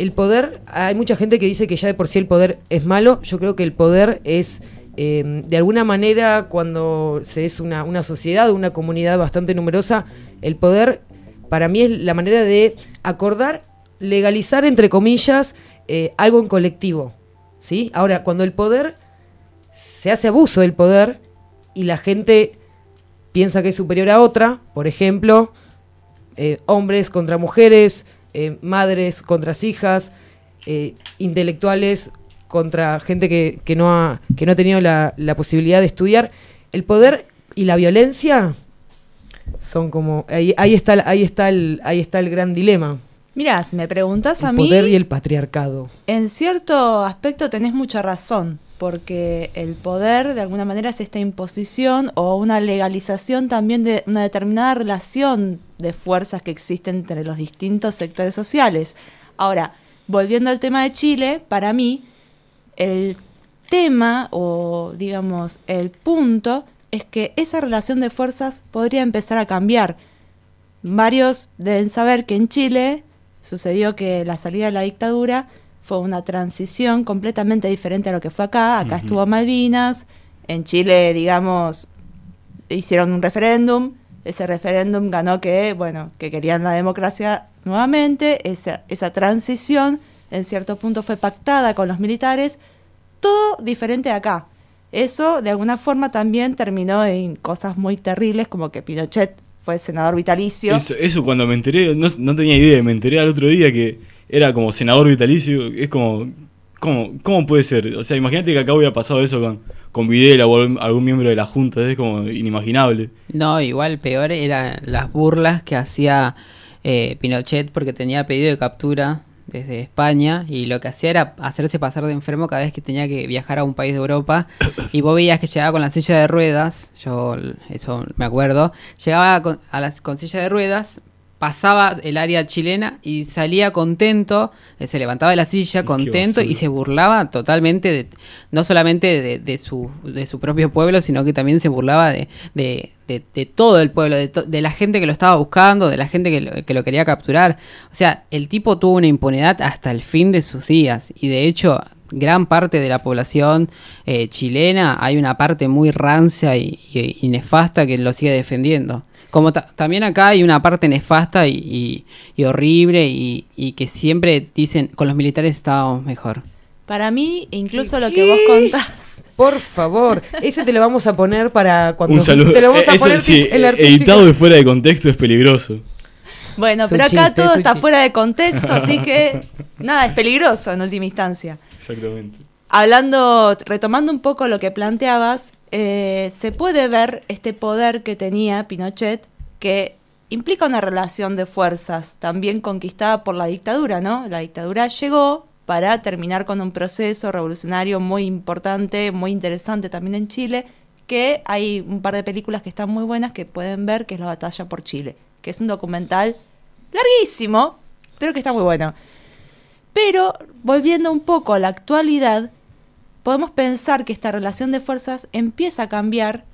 el poder, hay mucha gente que dice que ya de por sí el poder es malo, yo creo que el poder es, eh, de alguna manera, cuando se es una, una sociedad, una comunidad bastante numerosa, el poder para mí es la manera de acordar, legalizar, entre comillas, eh, algo en colectivo. ¿sí? Ahora, cuando el poder se hace abuso del poder y la gente piensa que es superior a otra, por ejemplo, eh, hombres contra mujeres, eh, madres contra hijas, intelectuales contra gente que, que no, ha, que no ha tenido la, la posibilidad de estudiar. El poder y la violencia son como... Ahí, ahí, está, el- ahí, está, el, ahí está el gran dilema. Mira, si me preguntas a El mí... poder y el patriarcado. En cierto aspecto tenés mucha razón, porque el poder de alguna manera es esta imposición o una legalización también de una determinada relación de fuerzas que existen entre los distintos sectores sociales. Ahora, volviendo al tema de Chile, para mí el tema o digamos el punto es que esa relación de fuerzas podría empezar a cambiar. Varios deben saber que en Chile sucedió que la salida de la dictadura fue una transición completamente diferente a lo que fue acá. Acá estuvo Malvinas, en Chile, digamos, hicieron un referéndum. Ese referéndum ganó que, bueno, que querían la democracia nuevamente. Esa, esa transición, en cierto punto, fue pactada con los militares. Todo diferente a acá. Eso, de alguna forma, también terminó en cosas muy terribles, como que Pinochet fue senador vitalicio. Eso, eso cuando me enteré, no, no tenía idea, me enteré al otro día que era como senador vitalicio, es como, ¿cómo, cómo puede ser? O sea, imagínate que acá hubiera pasado eso con, con Videla o algún, algún miembro de la Junta, es como inimaginable. No, igual peor eran las burlas que hacía eh, Pinochet porque tenía pedido de captura desde España y lo que hacía era hacerse pasar de enfermo cada vez que tenía que viajar a un país de Europa. [COUGHS] Y vos veías que llegaba con la silla de ruedas, yo eso me acuerdo, llegaba con, a las, con silla de ruedas, pasaba el área chilena y salía contento, eh, se levantaba de la silla contento y se burlaba totalmente de, no solamente de, de su, de su propio pueblo, sino que también se burlaba de, de, de- de todo el pueblo, de, to- de la gente que lo estaba buscando, de la gente que lo, que lo quería capturar. O sea, el tipo tuvo una impunidad hasta el fin de sus días y de hecho gran parte de la población eh, chilena hay una parte muy rancia y, y- y nefasta que lo sigue defendiendo. Como ta- también acá hay una parte nefasta y, y- y horrible y, y que siempre dicen con los militares estábamos mejor. Para mí, incluso lo que vos contás. Por favor, ese te lo vamos a poner para cuando Un saludo. te lo vamos a Eh, Eso poner sí, en la eh, editado de fuera de contexto es peligroso. Bueno, pero acá chiste, todo está chiste. fuera de contexto, así que [LAUGHS] nada, es peligroso en última instancia. Exactamente. Hablando, retomando un poco lo que planteabas, eh, se puede ver este poder que tenía Pinochet, que implica una relación de fuerzas, también conquistada por la dictadura, ¿no? La dictadura llegó para terminar con un proceso revolucionario muy importante, muy interesante también en Chile, que hay un par de películas que están muy buenas que pueden ver, que es La Batalla por Chile, que es un documental larguísimo, pero que está muy bueno. Pero volviendo un poco a la actualidad, podemos pensar que esta relación de fuerzas empieza a cambiar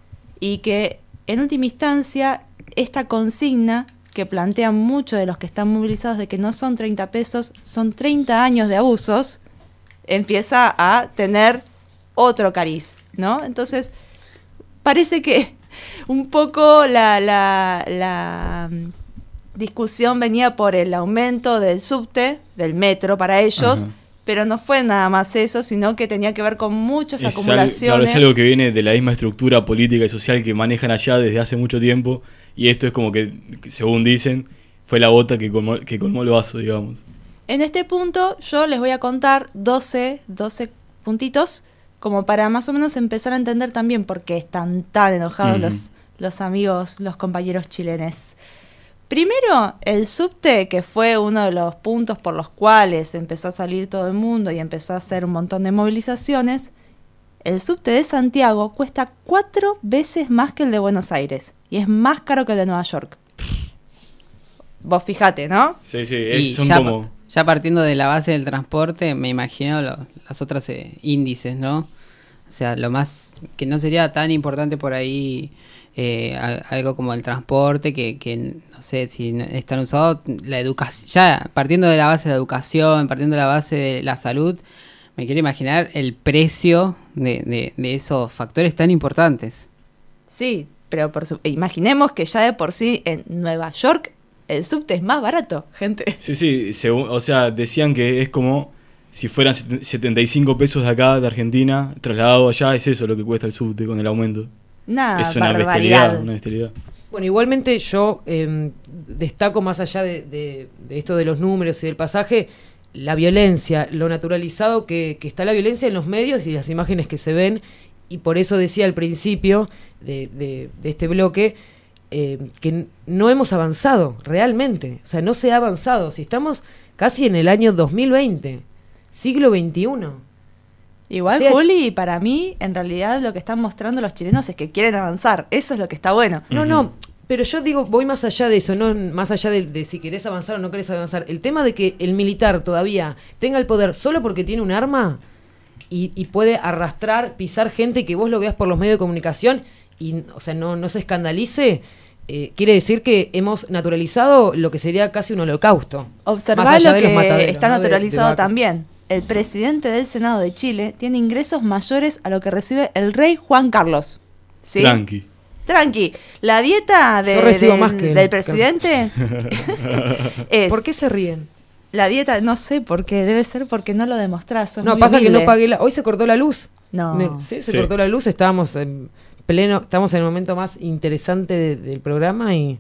y que en última instancia esta consigna que plantean muchos de los que están movilizados de que no son 30 pesos, son 30 años de abusos, empieza a tener otro cariz, ¿no? Entonces, parece que [LAUGHS] un poco la, la- mm, discusión venía por el aumento del subte, del metro para ellos. Pero no fue nada más eso, sino que tenía que ver con muchas Es, acumulaciones. claro, es algo que viene de la misma estructura política y social que manejan allá desde hace mucho tiempo. Y esto es como que, según dicen, fue la gota que colmó, que colmó el vaso, digamos. En este punto yo les voy a contar 12, 12 puntitos como para más o menos empezar a entender también por qué están tan enojados los, los amigos, los compañeros chilenes. Primero, el subte, que fue uno de los puntos por los cuales empezó a salir todo el mundo y empezó a hacer un montón de movilizaciones, el subte de Santiago cuesta cuatro veces más que el de Buenos Aires y es más caro que el de Nueva York. Vos fijate, ¿no? Sí, sí, Y es- son ya, como... ya partiendo de la base del transporte, me imagino lo- las otras eh, índices, ¿no? O sea, lo más que no sería tan importante por ahí eh, al- algo como el transporte, que, que no sé si no- es tan usado, la educación, ya partiendo de la base de la educación, partiendo de la base de la salud, me quiero imaginar el precio de, de- de esos factores tan importantes. Sí, pero por su- imaginemos que ya de por sí en Nueva York el subte es más barato, gente. Sí, sí, según- o sea, decían que es como si fueran set- 75 pesos de acá, de Argentina, trasladado allá, es eso lo que cuesta el subte con el aumento. Una es una barbaridad. bestialidad, una bestialidad. Bueno, igualmente yo eh, destaco más allá de, de- de esto de los números y del pasaje, la violencia, lo naturalizado que, que está la violencia en los medios y las imágenes que se ven. Y por eso decía al principio de, de- de este bloque eh, que no hemos avanzado realmente. O sea, no se ha avanzado. Si estamos casi en el año 2020, siglo XXI. Igual, sea- Juli, para mí, en realidad lo que están mostrando los chilenos es que quieren avanzar. Eso es lo que está bueno. No, no, pero yo digo, voy más allá de eso, no más allá de, de si querés avanzar o no querés avanzar. El tema de que el militar todavía tenga el poder solo porque tiene un arma y, y puede arrastrar, pisar gente que vos lo veas por los medios de comunicación y, o sea, no, no se escandalice, eh, quiere decir que hemos naturalizado lo que sería casi un holocausto. Allá lo de los que mataderos, está ¿no? de- de naturalizado también. El presidente del Senado de Chile tiene ingresos mayores a lo que recibe el rey Juan Carlos. ¿Sí? Tranqui. Tranqui. La dieta de- más que del presidente [LAUGHS] es... ¿Por qué se ríen? La dieta, no sé por qué, debe ser porque no lo demostrás. No, pasa que no pagué la... Hoy se cortó la luz. No. Me- sí, se Sí. cortó la luz, estábamos en pleno, estamos en el momento más interesante de- del programa y...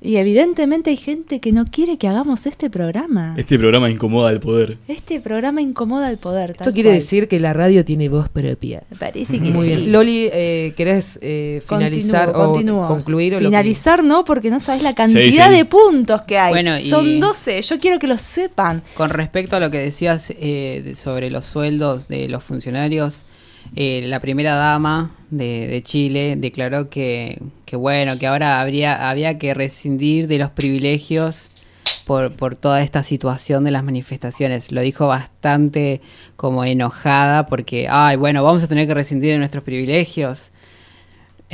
Y evidentemente hay gente que no quiere que hagamos este programa. Este programa incomoda al poder. Este programa incomoda al poder. Esto quiere cual. decir que la radio tiene voz propia. Parece que Muy sí. bien. Loli, eh, ¿querés eh, finalizar Continúo, o concluir? o lo que- Finalizar no, porque no sabes la cantidad sí. de puntos que hay. Bueno, y- Son 12, yo quiero que lo sepan. Con respecto a lo que decías eh, de- sobre los sueldos de los funcionarios, eh, la primera dama de, de Chile declaró que, que bueno, que ahora habría, había que rescindir de los privilegios por, por toda esta situación de las manifestaciones. Lo dijo bastante como enojada porque, ay, bueno, vamos a tener que rescindir de nuestros privilegios.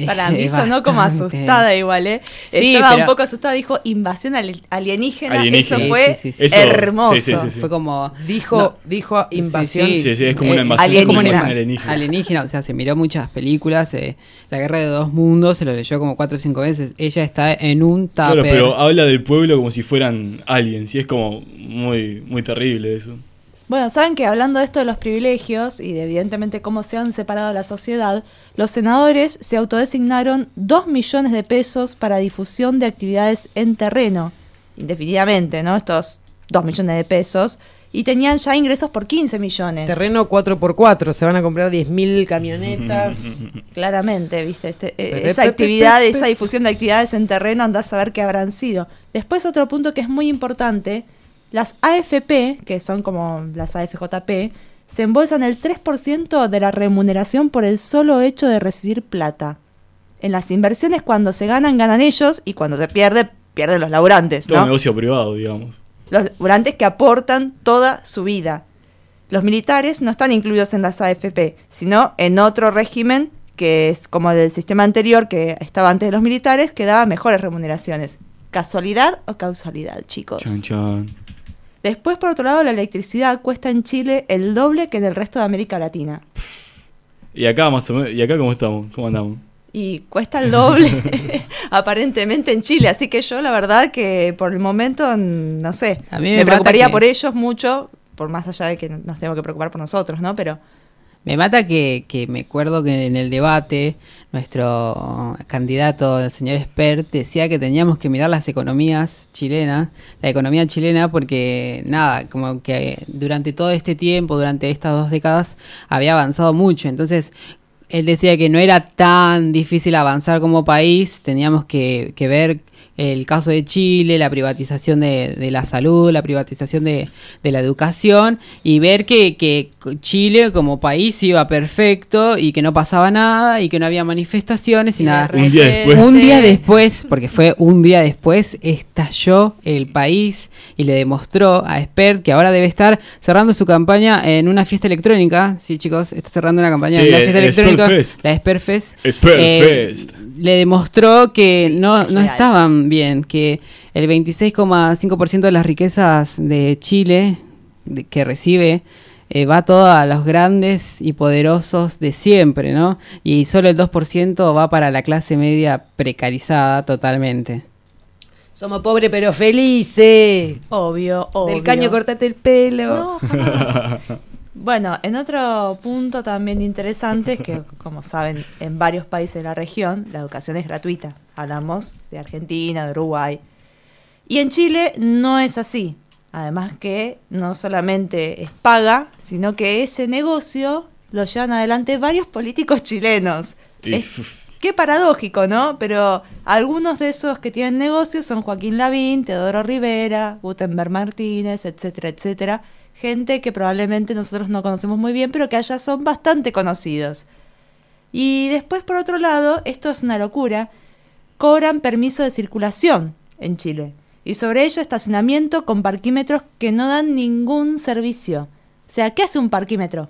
Para Eh, [LAUGHS] mí es sonó como asustada igual, ¿eh? Sí, Estaba un poco asustada, dijo invasión ali- alienígena. Alienígena. Eso fue sí, sí, sí. Eso- hermoso. sí, sí, sí, sí. Fue como... Dijo, no, dijo invasión. Sí, Sí, sí, es como una Eh, invasión, es como una invasión alienígena. alienígena. alienígena, o sea, se miró muchas películas, eh, La Guerra de Dos Mundos, se lo leyó como cuatro o cinco veces. Ella está en un tupper. Claro, pero habla del pueblo como si fueran aliens, y es como muy, muy terrible eso. Bueno, saben que hablando de esto de los privilegios y de evidentemente cómo se han separado la sociedad, los senadores se autodesignaron 2 millones de pesos para difusión de actividades en terreno, indefinidamente, ¿no? Estos 2 millones de pesos, y tenían ya ingresos por 15 millones. Terreno 4x4, se van a comprar 10.000 camionetas. [LAUGHS] Claramente, viste, Este, eh, esa actividad, esa difusión de actividades en terreno, andás a ver qué habrán sido. Después otro punto que es muy importante, las AFP, que son como las AFJP, se embolsan el 3% de la remuneración por el solo hecho de recibir plata. En las inversiones cuando se ganan, ganan ellos y cuando se pierde, pierden los laburantes, Todo ¿no? negocio privado, digamos. los laburantes que aportan toda su vida. Los militares no están incluidos en las AFP, sino en otro régimen que es como del sistema anterior que estaba antes de los militares, que daba mejores remuneraciones. ¿Casualidad o causalidad, chicos? Chan, chan. Después, por otro lado, la electricidad cuesta en Chile el doble que en el resto de América Latina. Y acá más o menos, ¿y acá cómo estamos? ¿Cómo andamos? Y cuesta el doble, [LAUGHS] [LAUGHS] aparentemente, en Chile. Así que yo, la verdad, que por el momento, no sé, A mí me, me preocuparía que- por ellos mucho, por más allá de que nos tenemos que preocupar por nosotros, ¿no? Pero Me mata que, me acuerdo que en el debate nuestro candidato, el señor Spert, decía que teníamos que mirar las economías chilenas, la economía chilena, porque nada, como que durante todo este tiempo, durante estas dos décadas, había avanzado mucho. Entonces, él decía que no era tan difícil avanzar como país, teníamos que, que ver el caso de Chile, la privatización de, de la salud, la privatización de, de la educación y ver que, que Chile como país iba perfecto y que no pasaba nada y que no había manifestaciones y, nada. Un día después. Un día después, porque fue un día después, estalló el país y le demostró a Spert que ahora debe estar cerrando su campaña en una fiesta electrónica. Sí, chicos, está cerrando una campaña Sí, en una fiesta el electrónica. La Sperfest. Sperfest. le demostró que no, no estaban bien, que el 26,5% de las riquezas de Chile de- que recibe eh, va todo a los grandes y poderosos de siempre, ¿no? Y solo el 2% va para la clase media precarizada totalmente. Somos pobres pero felices. obvio, obvio. Del caño cortate el pelo. No, jamás. [LAUGHS] Bueno, en otro punto también interesante es que, como saben, en varios países de la región la educación es gratuita. Hablamos de Argentina, de Uruguay. Y en Chile no es así. Además que no solamente es paga, sino que ese negocio lo llevan adelante varios políticos chilenos. Es- Qué paradójico, ¿no? Pero algunos de esos que tienen negocios son Joaquín Lavín, Teodoro Rivera, Gutenberg Martínez, etcétera, etcétera. Gente que probablemente nosotros no conocemos muy bien, pero que allá son bastante conocidos. Y después, por otro lado, esto es una locura, cobran permiso de circulación en Chile. Y sobre ello estacionamiento con parquímetros que no dan ningún servicio. O sea, ¿qué hace un parquímetro?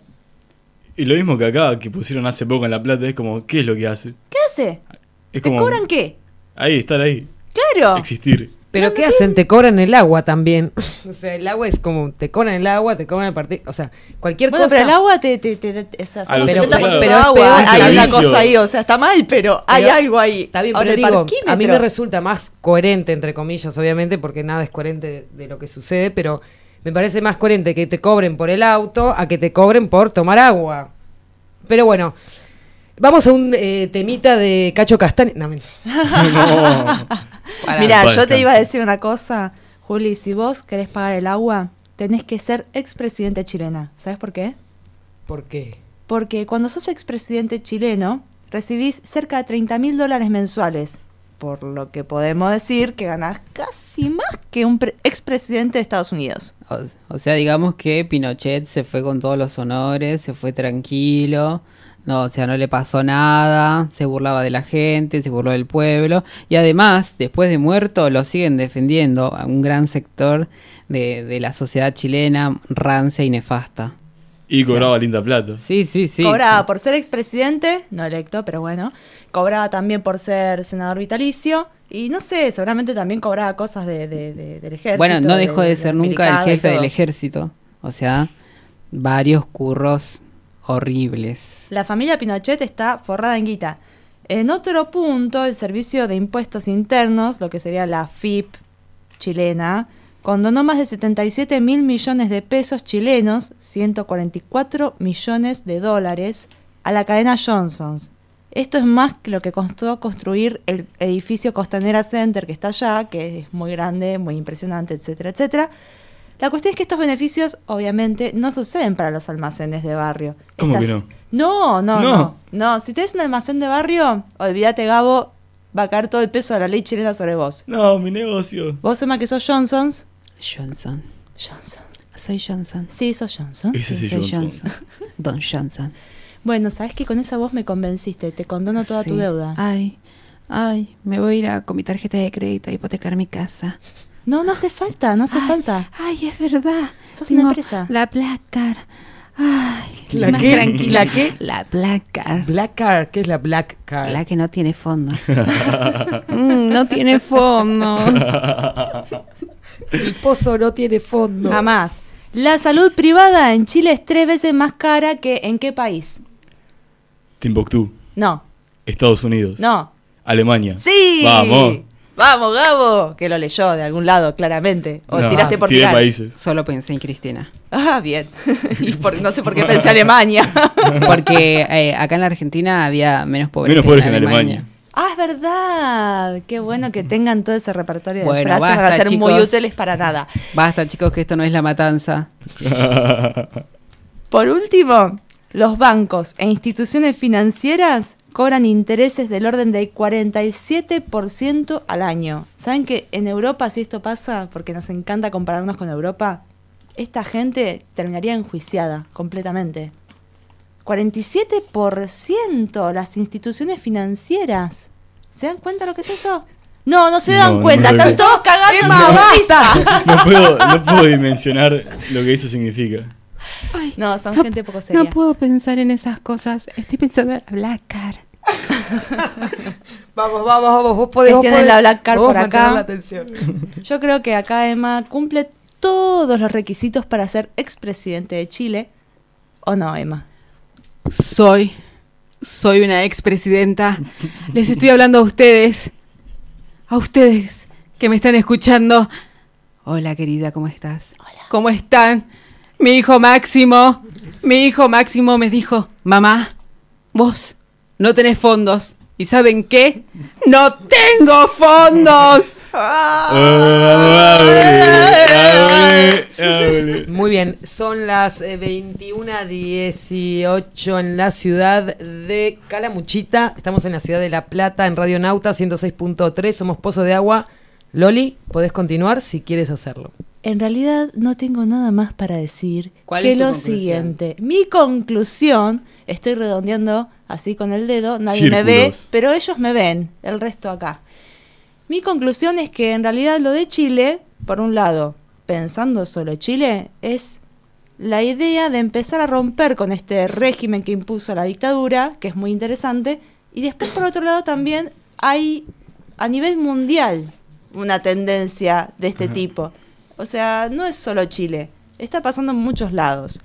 Y lo mismo que acá, que pusieron hace poco en La Plata, es como, ¿qué es lo que hace? ¿Qué hace? Es ¿Te como, cobran qué? Ahí, estar ahí, Claro. existir. Pero ¿qué hacen? Te cobran el agua también. [LAUGHS] o sea, el agua es como, te cobran el agua, te cobran el partido. O sea, cualquier Bueno, cosa. pero el agua te... te, te, te- o sea, A los pero, pero Pero es agua, peor, hay es una cosa ahí, o sea, está mal, pero hay Pero- algo ahí. Está bien, Ahora, pero digo, a mí me resulta más coherente, entre comillas, obviamente, porque nada es coherente de, de lo que sucede, pero me parece más coherente que te cobren por el auto a que te cobren por tomar agua. Pero bueno, vamos a un eh, temita de Cacho Castaña. No, mentira. [LAUGHS] no. Mira, yo te iba a decir una cosa, Juli, si vos querés pagar el agua, tenés que ser expresidente chilena. ¿Sabes por qué? ¿Por qué? Porque cuando sos expresidente chileno, recibís cerca de 30 mil dólares mensuales. Por lo que podemos decir que ganás casi más que un pre- expresidente de Estados Unidos. O, o sea, digamos que Pinochet se fue con todos los honores, se fue tranquilo, no, o sea, no le pasó nada, se burlaba de la gente, se burló del pueblo, y además, después de muerto, lo siguen defendiendo a un gran sector de, de la sociedad chilena rancia y nefasta. Y cobraba linda plata. Sí, sí, sí. cobraba por ser expresidente, no electo, pero bueno. Cobraba también por ser senador vitalicio. Y no sé, seguramente también cobraba cosas de, de- de- del ejército. Bueno, no dejó de, de ser nunca el jefe del ejército, o sea, varios curros horribles. La familia Pinochet está forrada en guita. En otro punto, el Servicio de Impuestos Internos, lo que sería la FIP chilena, condonó más de 77 mil millones de pesos chilenos, 144 millones de dólares, a la cadena Johnson's. Esto es más que lo que costó construir el edificio Costanera Center que está allá, que es muy grande, muy impresionante, etcétera, etcétera. La cuestión es que estos beneficios, obviamente, no suceden para los almacenes de barrio. ¿Cómo que no? No, no, No. no, no. Si tenés un almacén de barrio, olvídate, Gabo, va a caer todo el peso de la ley chilena sobre vos. No, mi negocio. Vos, Emma, que sos Johnson's. Johnson. Johnson. Soy Johnson. Sí, sos Johnson. Ese sí, soy Johnson. Don Johnson. Bueno, sabes que con esa voz me convenciste. Te condono toda tu deuda. Ay, ay, me voy a ir a, con mi tarjeta de crédito a hipotecar mi casa. No, no hace falta, no hace Ay, falta. Ay, es verdad. Sos una empresa. La Black Card. Ay, ¿La más qué? tranquila. ¿La qué? La Black Card. Black Card, ¿qué es la Black Card? La que no tiene fondo. [LAUGHS] Mm, no tiene fondo. El pozo no tiene fondo. Jamás. La salud privada en Chile es tres veces más cara que en qué país. Timbuktu. No, Estados Unidos. no. Alemania. ¡Sí! Vamos. Vamos, Gabo. Que lo leyó de algún lado, claramente. O No, tiraste por tirar. países. Solo pensé en Cristina. Ah, bien. [LAUGHS] y por- no sé por qué pensé Alemania. [LAUGHS] Porque eh, acá en la Argentina había menos pobres, Menos pobres que en Alemania. ah, es verdad. Qué bueno que tengan todo ese repertorio de Bueno, frases. Van a basta, ser muy útiles para nada. Basta, chicos, que esto no es la matanza. Por último, los bancos e instituciones financieras cobran intereses del orden del 47% al año. ¿Saben que en Europa, si esto pasa, porque nos encanta compararnos con Europa, esta gente terminaría enjuiciada completamente? 47% las instituciones financieras. ¿Se dan cuenta lo que es eso? No, no se dan no cuenta, están todos cagando. Emma, basta. [LAUGHS] No puedo, no puedo dimensionar lo que eso significa. No, son gente poco seria. No puedo pensar en esas cosas. Estoy pensando en la Black Card. [LAUGHS] Vamos, vamos, vamos. Vos podés, vos podés- la Black Card vos por acá. la atención. [LAUGHS] Yo creo que acá Emma cumple todos los requisitos para ser expresidente de Chile. ¿O no, Emma? Soy. Soy una expresidenta. Les estoy hablando a ustedes. A ustedes que me están escuchando. Hola, querida, ¿cómo estás? Hola. ¿Cómo están? Mi hijo Máximo. Mi hijo Máximo me dijo, mamá, vos no tenés fondos. ¿Y saben qué? ¡No tengo fondos! Ah. Muy bien, son las eh, 21.18 en la ciudad de Calamuchita. Estamos en la ciudad de La Plata, en Radio Nauta 106.3. Somos Pozo de Agua. Loli, podés continuar si quieres hacerlo. En realidad no tengo nada más para decir ¿Cuál que es tu lo conclusión? siguiente. Mi conclusión, estoy redondeando así con el dedo, nadie me ve, pero ellos me ven, el resto acá. Mi conclusión es que en realidad lo de Chile, por un lado, pensando solo Chile, es la idea de empezar a romper con este régimen que impuso la dictadura, que es muy interesante, y después por otro lado también hay a nivel mundial una tendencia de este tipo. O sea, no es solo Chile, está pasando en muchos lados.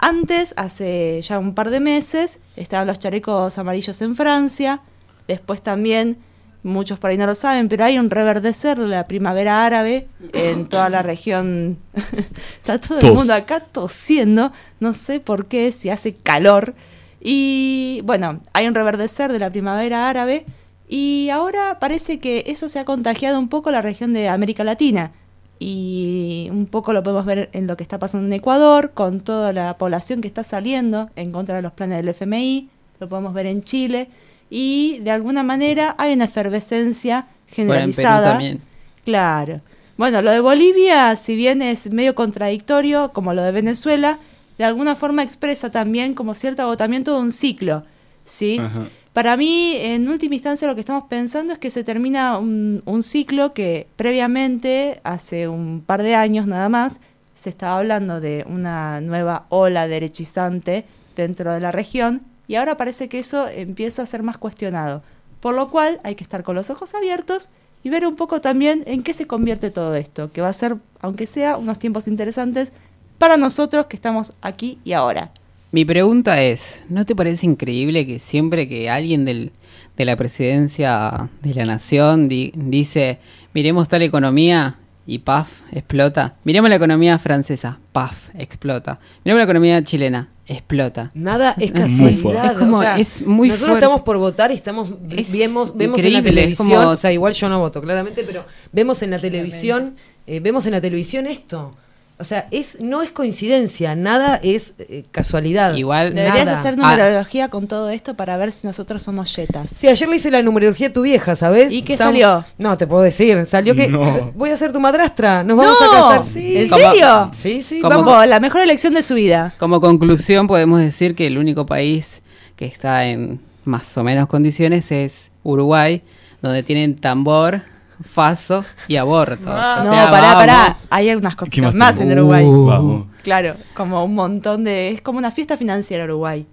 Antes, hace ya un par de meses, estaban los chalecos amarillos en Francia, después también, muchos por ahí no lo saben, pero hay un reverdecer de la primavera árabe en toda la región. [LAUGHS] Está todo el mundo acá tosiendo, no sé por qué, si hace calor. Y bueno, hay un reverdecer de la primavera árabe y ahora parece que eso se ha contagiado un poco a la región de América Latina. Y un poco lo podemos ver en lo que está pasando en Ecuador, con toda la población que está saliendo en contra de los planes del FMI, lo podemos ver en Chile, y de alguna manera hay una efervescencia Bueno, en Perú generalizada. también. Claro. Bueno, lo de Bolivia, si bien es medio contradictorio, como lo de Venezuela, de alguna forma expresa también como cierto agotamiento de un ciclo, ¿sí? Ajá. Para mí, en última instancia, lo que estamos pensando es que se termina un, un ciclo que previamente, hace un par de años nada más, se estaba hablando de una nueva ola derechizante dentro de la región y ahora parece que eso empieza a ser más cuestionado. Por lo cual hay que estar con los ojos abiertos y ver un poco también en qué se convierte todo esto, que va a ser, aunque sea, unos tiempos interesantes para nosotros que estamos aquí y ahora. Mi pregunta es, ¿no te parece increíble que siempre que alguien del, de la presidencia de la nación di- dice, miremos tal economía y paf, explota? Miremos la economía francesa, paf, explota. Miremos la economía chilena, explota. Nada es Es muy casualidad. fuerte. Es como- o sea, es muy nosotros fuerte. estamos por votar y estamos Es vemos, vemos en la televisión, como- o sea, igual yo no voto claramente, pero vemos en la televisión, eh, vemos en la televisión esto. O sea, es no es coincidencia, nada es eh, casualidad. Igual- Deberías nada. hacer Ah. numerología con todo esto para ver si nosotros somos yetas. Sí, ayer le hice la numerología a tu vieja, ¿sabes? ¿Y qué Estamos- salió? No, te puedo decir. Salió que No. voy a ser tu madrastra. Nos vamos ¡No! a casar. Sí. ¿En serio? Sí, sí. Como- vamos. Como la mejor elección de su vida. Como conclusión podemos decir que el único país que está en más o menos condiciones es Uruguay, donde tienen tambor, faso y aborto. O Ah, no, sea, pará, vamos. pará. Hay unas ¿Qué cositas más más, en? Uruguay. Uh, Vamos. Claro, como un montón de... Es como una fiesta financiera Uruguay.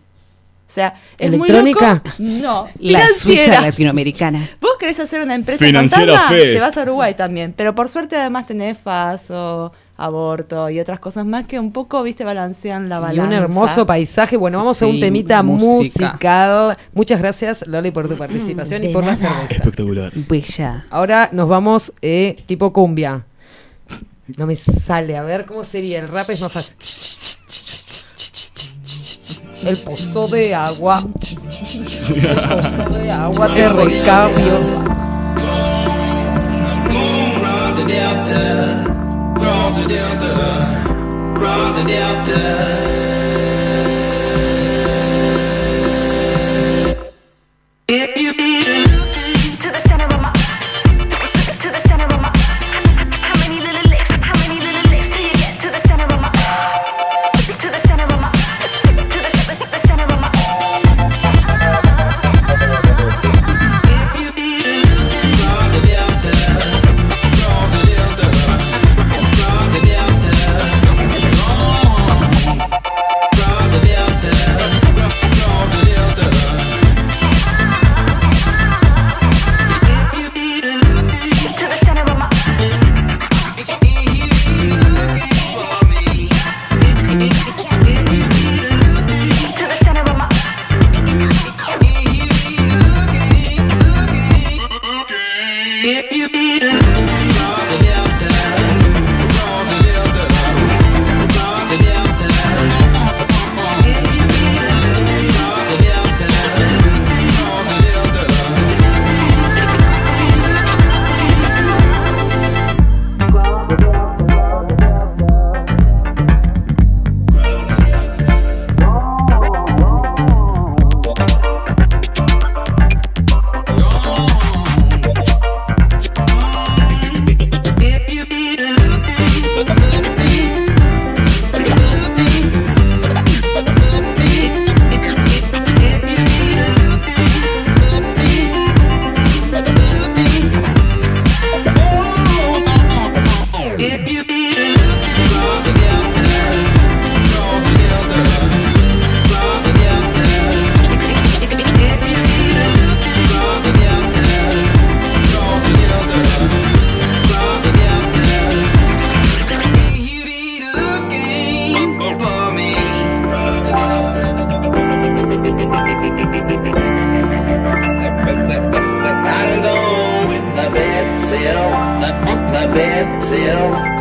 O sea, es muy ¿Electrónica? loco. No, La Suiza latinoamericana. Vos querés hacer una empresa Financiera fantasma, Fest. te vas a Uruguay también. Pero por suerte además tenés FASO, aborto y otras cosas más que un poco, viste, balancean la Y balanza. un hermoso paisaje. Bueno, vamos a un temita música. musical. Muchas gracias, Loli, por tu participación y por la cerveza. Espectacular. Bella. Ahora nos vamos eh, tipo cumbia. No me sale, a ver cómo sería. El rap es más fácil. El pozo de agua. El pozo de agua te recambio. Cross the Delta, cross the Delta.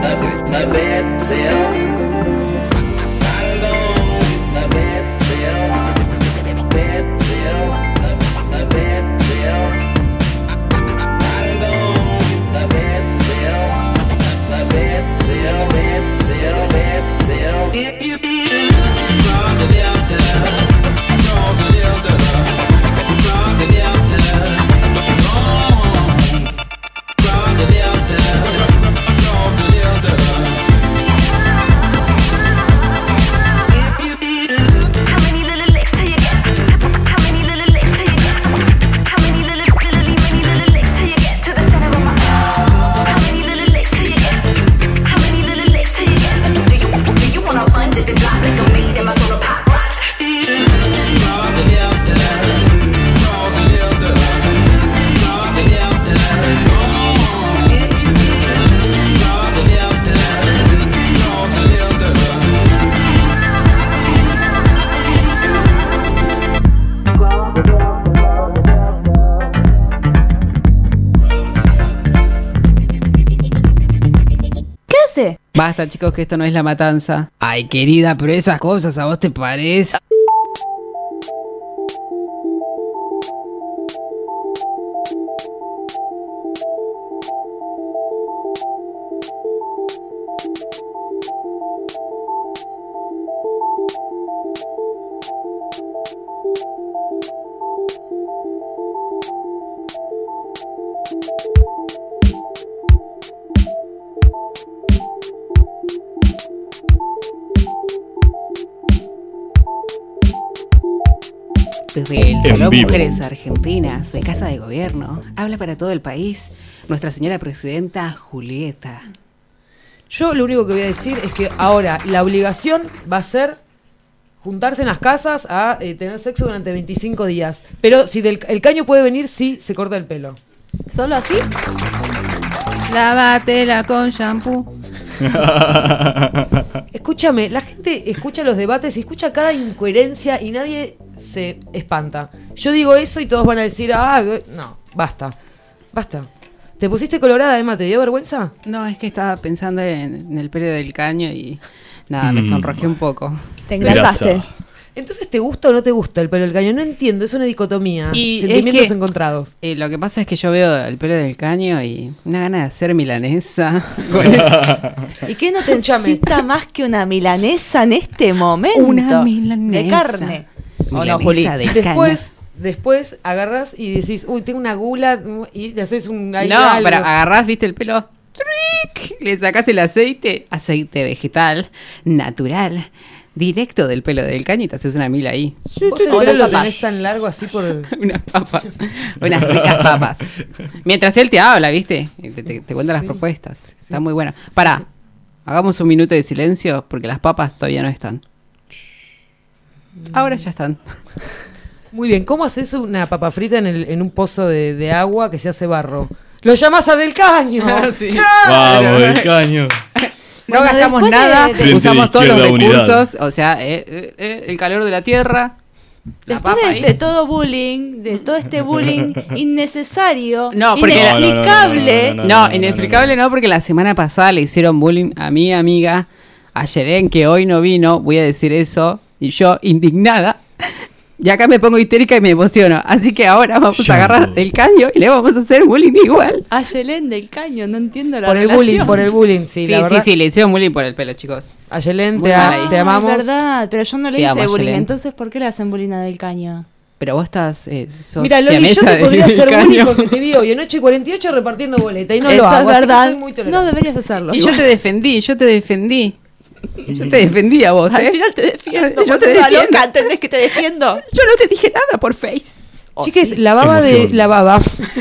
ta, ta bed, Basta, chicos, que esto no es la matanza. Ay, querida, pero esas cosas a vos te parece. Mujeres Argentinas de Casa de Gobierno, habla para todo el país nuestra señora presidenta Julieta. Yo lo único que voy a decir es que ahora la obligación va a ser juntarse en las casas a eh, tener sexo durante 25 días. Pero si del, el caño puede venir, sí se corta el pelo. ¿Solo así? Lávatela con shampoo. [LAUGHS] Escúchame, la gente escucha los debates y escucha cada incoherencia y nadie se espanta. Yo digo eso y todos van a decir, ah, eh, no, basta, basta. ¿Te pusiste colorada, Emma? ¿Te dio vergüenza? No, es que estaba pensando en, en el periodo del caño y nada, me Mm. sonrojé un poco. Te engrasaste. Grasa. Entonces, ¿te gusta o no te gusta el pelo del caño? No entiendo, es una dicotomía. Y Sentimientos es que- encontrados. Eh, lo que pasa es que yo veo el pelo del caño y una gana de hacer milanesa. [LAUGHS] ¿Y qué no te necesita más que una milanesa en este momento? Una milanesa. De carne. ¿O no, Milanesa Juli? de Después, después agarras y decís, uy, tengo una gula y te haces un ahí no, algo. pero agarrás, viste el pelo, ¡tric! le sacás el aceite, aceite vegetal, natural, directo del pelo del caño y te haces una mila ahí. Vos el pelo lo tenés tan largo así por... [LAUGHS] unas papas, unas ricas papas. Mientras él te habla, ¿viste? Y Te, te- te cuenta las propuestas. Está muy bueno. Pará, hagamos un minuto de silencio porque las papas todavía no están. Ahora ya están. Muy bien, ¿cómo haces una papa frita en, el- en un pozo de, de agua que se hace barro? ¡Lo llamas a del caño! [LAUGHS] Sí. Vamos, del caño. No Bueno, gastamos de- nada, de- Frente usamos de todos los izquierda, unidad. recursos, o sea, eh, eh, eh, el calor de la tierra, la Después de, de todo bullying, de todo este bullying [LAUGHS] innecesario, No, porque- inexplicable. No, no, no, No, no, no, inexplicable no, porque la semana pasada le hicieron bullying a mi amiga, a Yeren, que hoy no vino, voy a decir eso, y yo indignada. Y acá me pongo histérica y me emociono. Así que ahora vamos a agarrar el caño y le vamos a hacer bullying igual. A Yelén del caño, no entiendo la Por el bullying, por el bullying, sí, Sí, la sí, sí, le hicieron bullying por el pelo, chicos. Te, a- ahí. te Ah, amamos. Es verdad, pero yo no le Te hice amo, bullying. Yelén. Entonces, ¿por qué le hacen bullying a del caño? Pero vos estás. Eh, sos Mira, Loli, yo te podría hacer bullying porque te vi hoy en 8 y 48 repartiendo boleta y no Eso lo hago. es así que verdad. soy muy No deberías hacerlo. Y yo te defendí, yo te defendí. Yo te defendí a vos, Al ¿eh? final te defiendo. Yo vos te defiendo. loca, ¿entendés que te defiendo? Yo no te dije nada por Face. Chiques, la baba de la baba.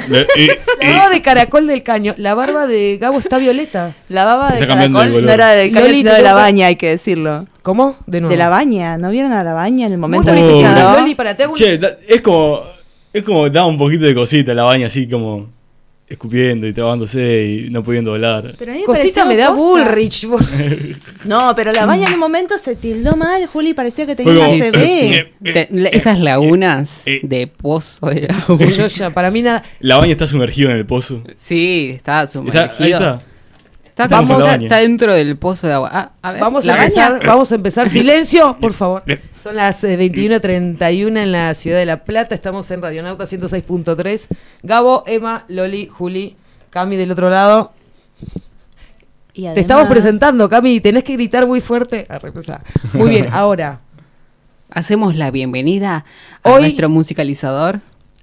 La y- baba de caracol del caño. La barba de Gabo está violeta. La baba de de caracol no era del caño, Loli, sino de la baña, hay que decirlo. ¿Cómo? De nuevo. De la baña, ¿no vieron a la baña en el momento que se inundó? Loli, para te hago un- Che, da- es como. Es como da un poquito de cosita la baña así como. Escupiendo y trabándose y no pudiendo hablar. Pero a mí me Cosita me da posta. Bullrich. [LAUGHS] No, pero la baña en un momento se tildó mal, Juli, parecía que tenía una CB. Eh, Te- la- esas lagunas eh. de pozo de agua. [LAUGHS] Yo ya, para mí nada. La baña está sumergida en el pozo. Sí, está ahí está. Está, está- dentro del pozo de agua. Ah, a ver, Vamos la a empezar, vamos a empezar. [LAUGHS] Silencio, por favor. Son las eh, 21.31 en la ciudad de La Plata. Estamos en Radionauta 106.3. Gabo, Emma, Loli, Juli, Cami del otro lado. Y Te estamos presentando, Cami. Tenés que gritar muy fuerte. Muy bien, [LAUGHS] ahora. Hacemos la bienvenida a Hoy- nuestro musicalizador.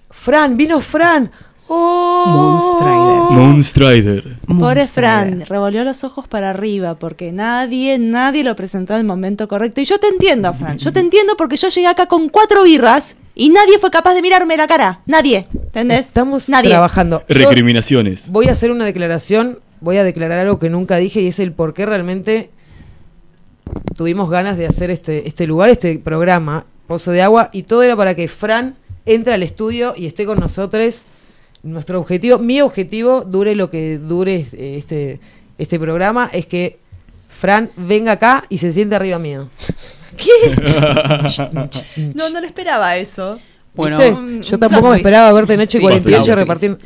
Fran, vino Fran. Oh. Moonstrider. Moonstrider. Pobre. Fran, revolvió los ojos para arriba porque nadie, nadie lo presentó en el momento correcto. Y yo te entiendo, Fran. Yo te entiendo porque yo llegué acá con cuatro birras y nadie fue capaz de mirarme la cara. Nadie. ¿Entendés? Estamos nadie. trabajando. Yo Recriminaciones. voy a hacer una declaración. Voy a declarar algo que nunca dije y es el por qué realmente tuvimos ganas de hacer este, este lugar, este programa, Pozo de Agua, y todo era para que Fran entre al estudio y esté con nosotros. Nuestro objetivo, mi objetivo, dure lo que dure eh, este, este programa, es que Fran venga acá y se siente arriba mío. [LAUGHS] [LAUGHS] No, no le esperaba eso. Bueno, yo un tampoco me esperaba verte en 8 y Sí, 48 plot repartiendo.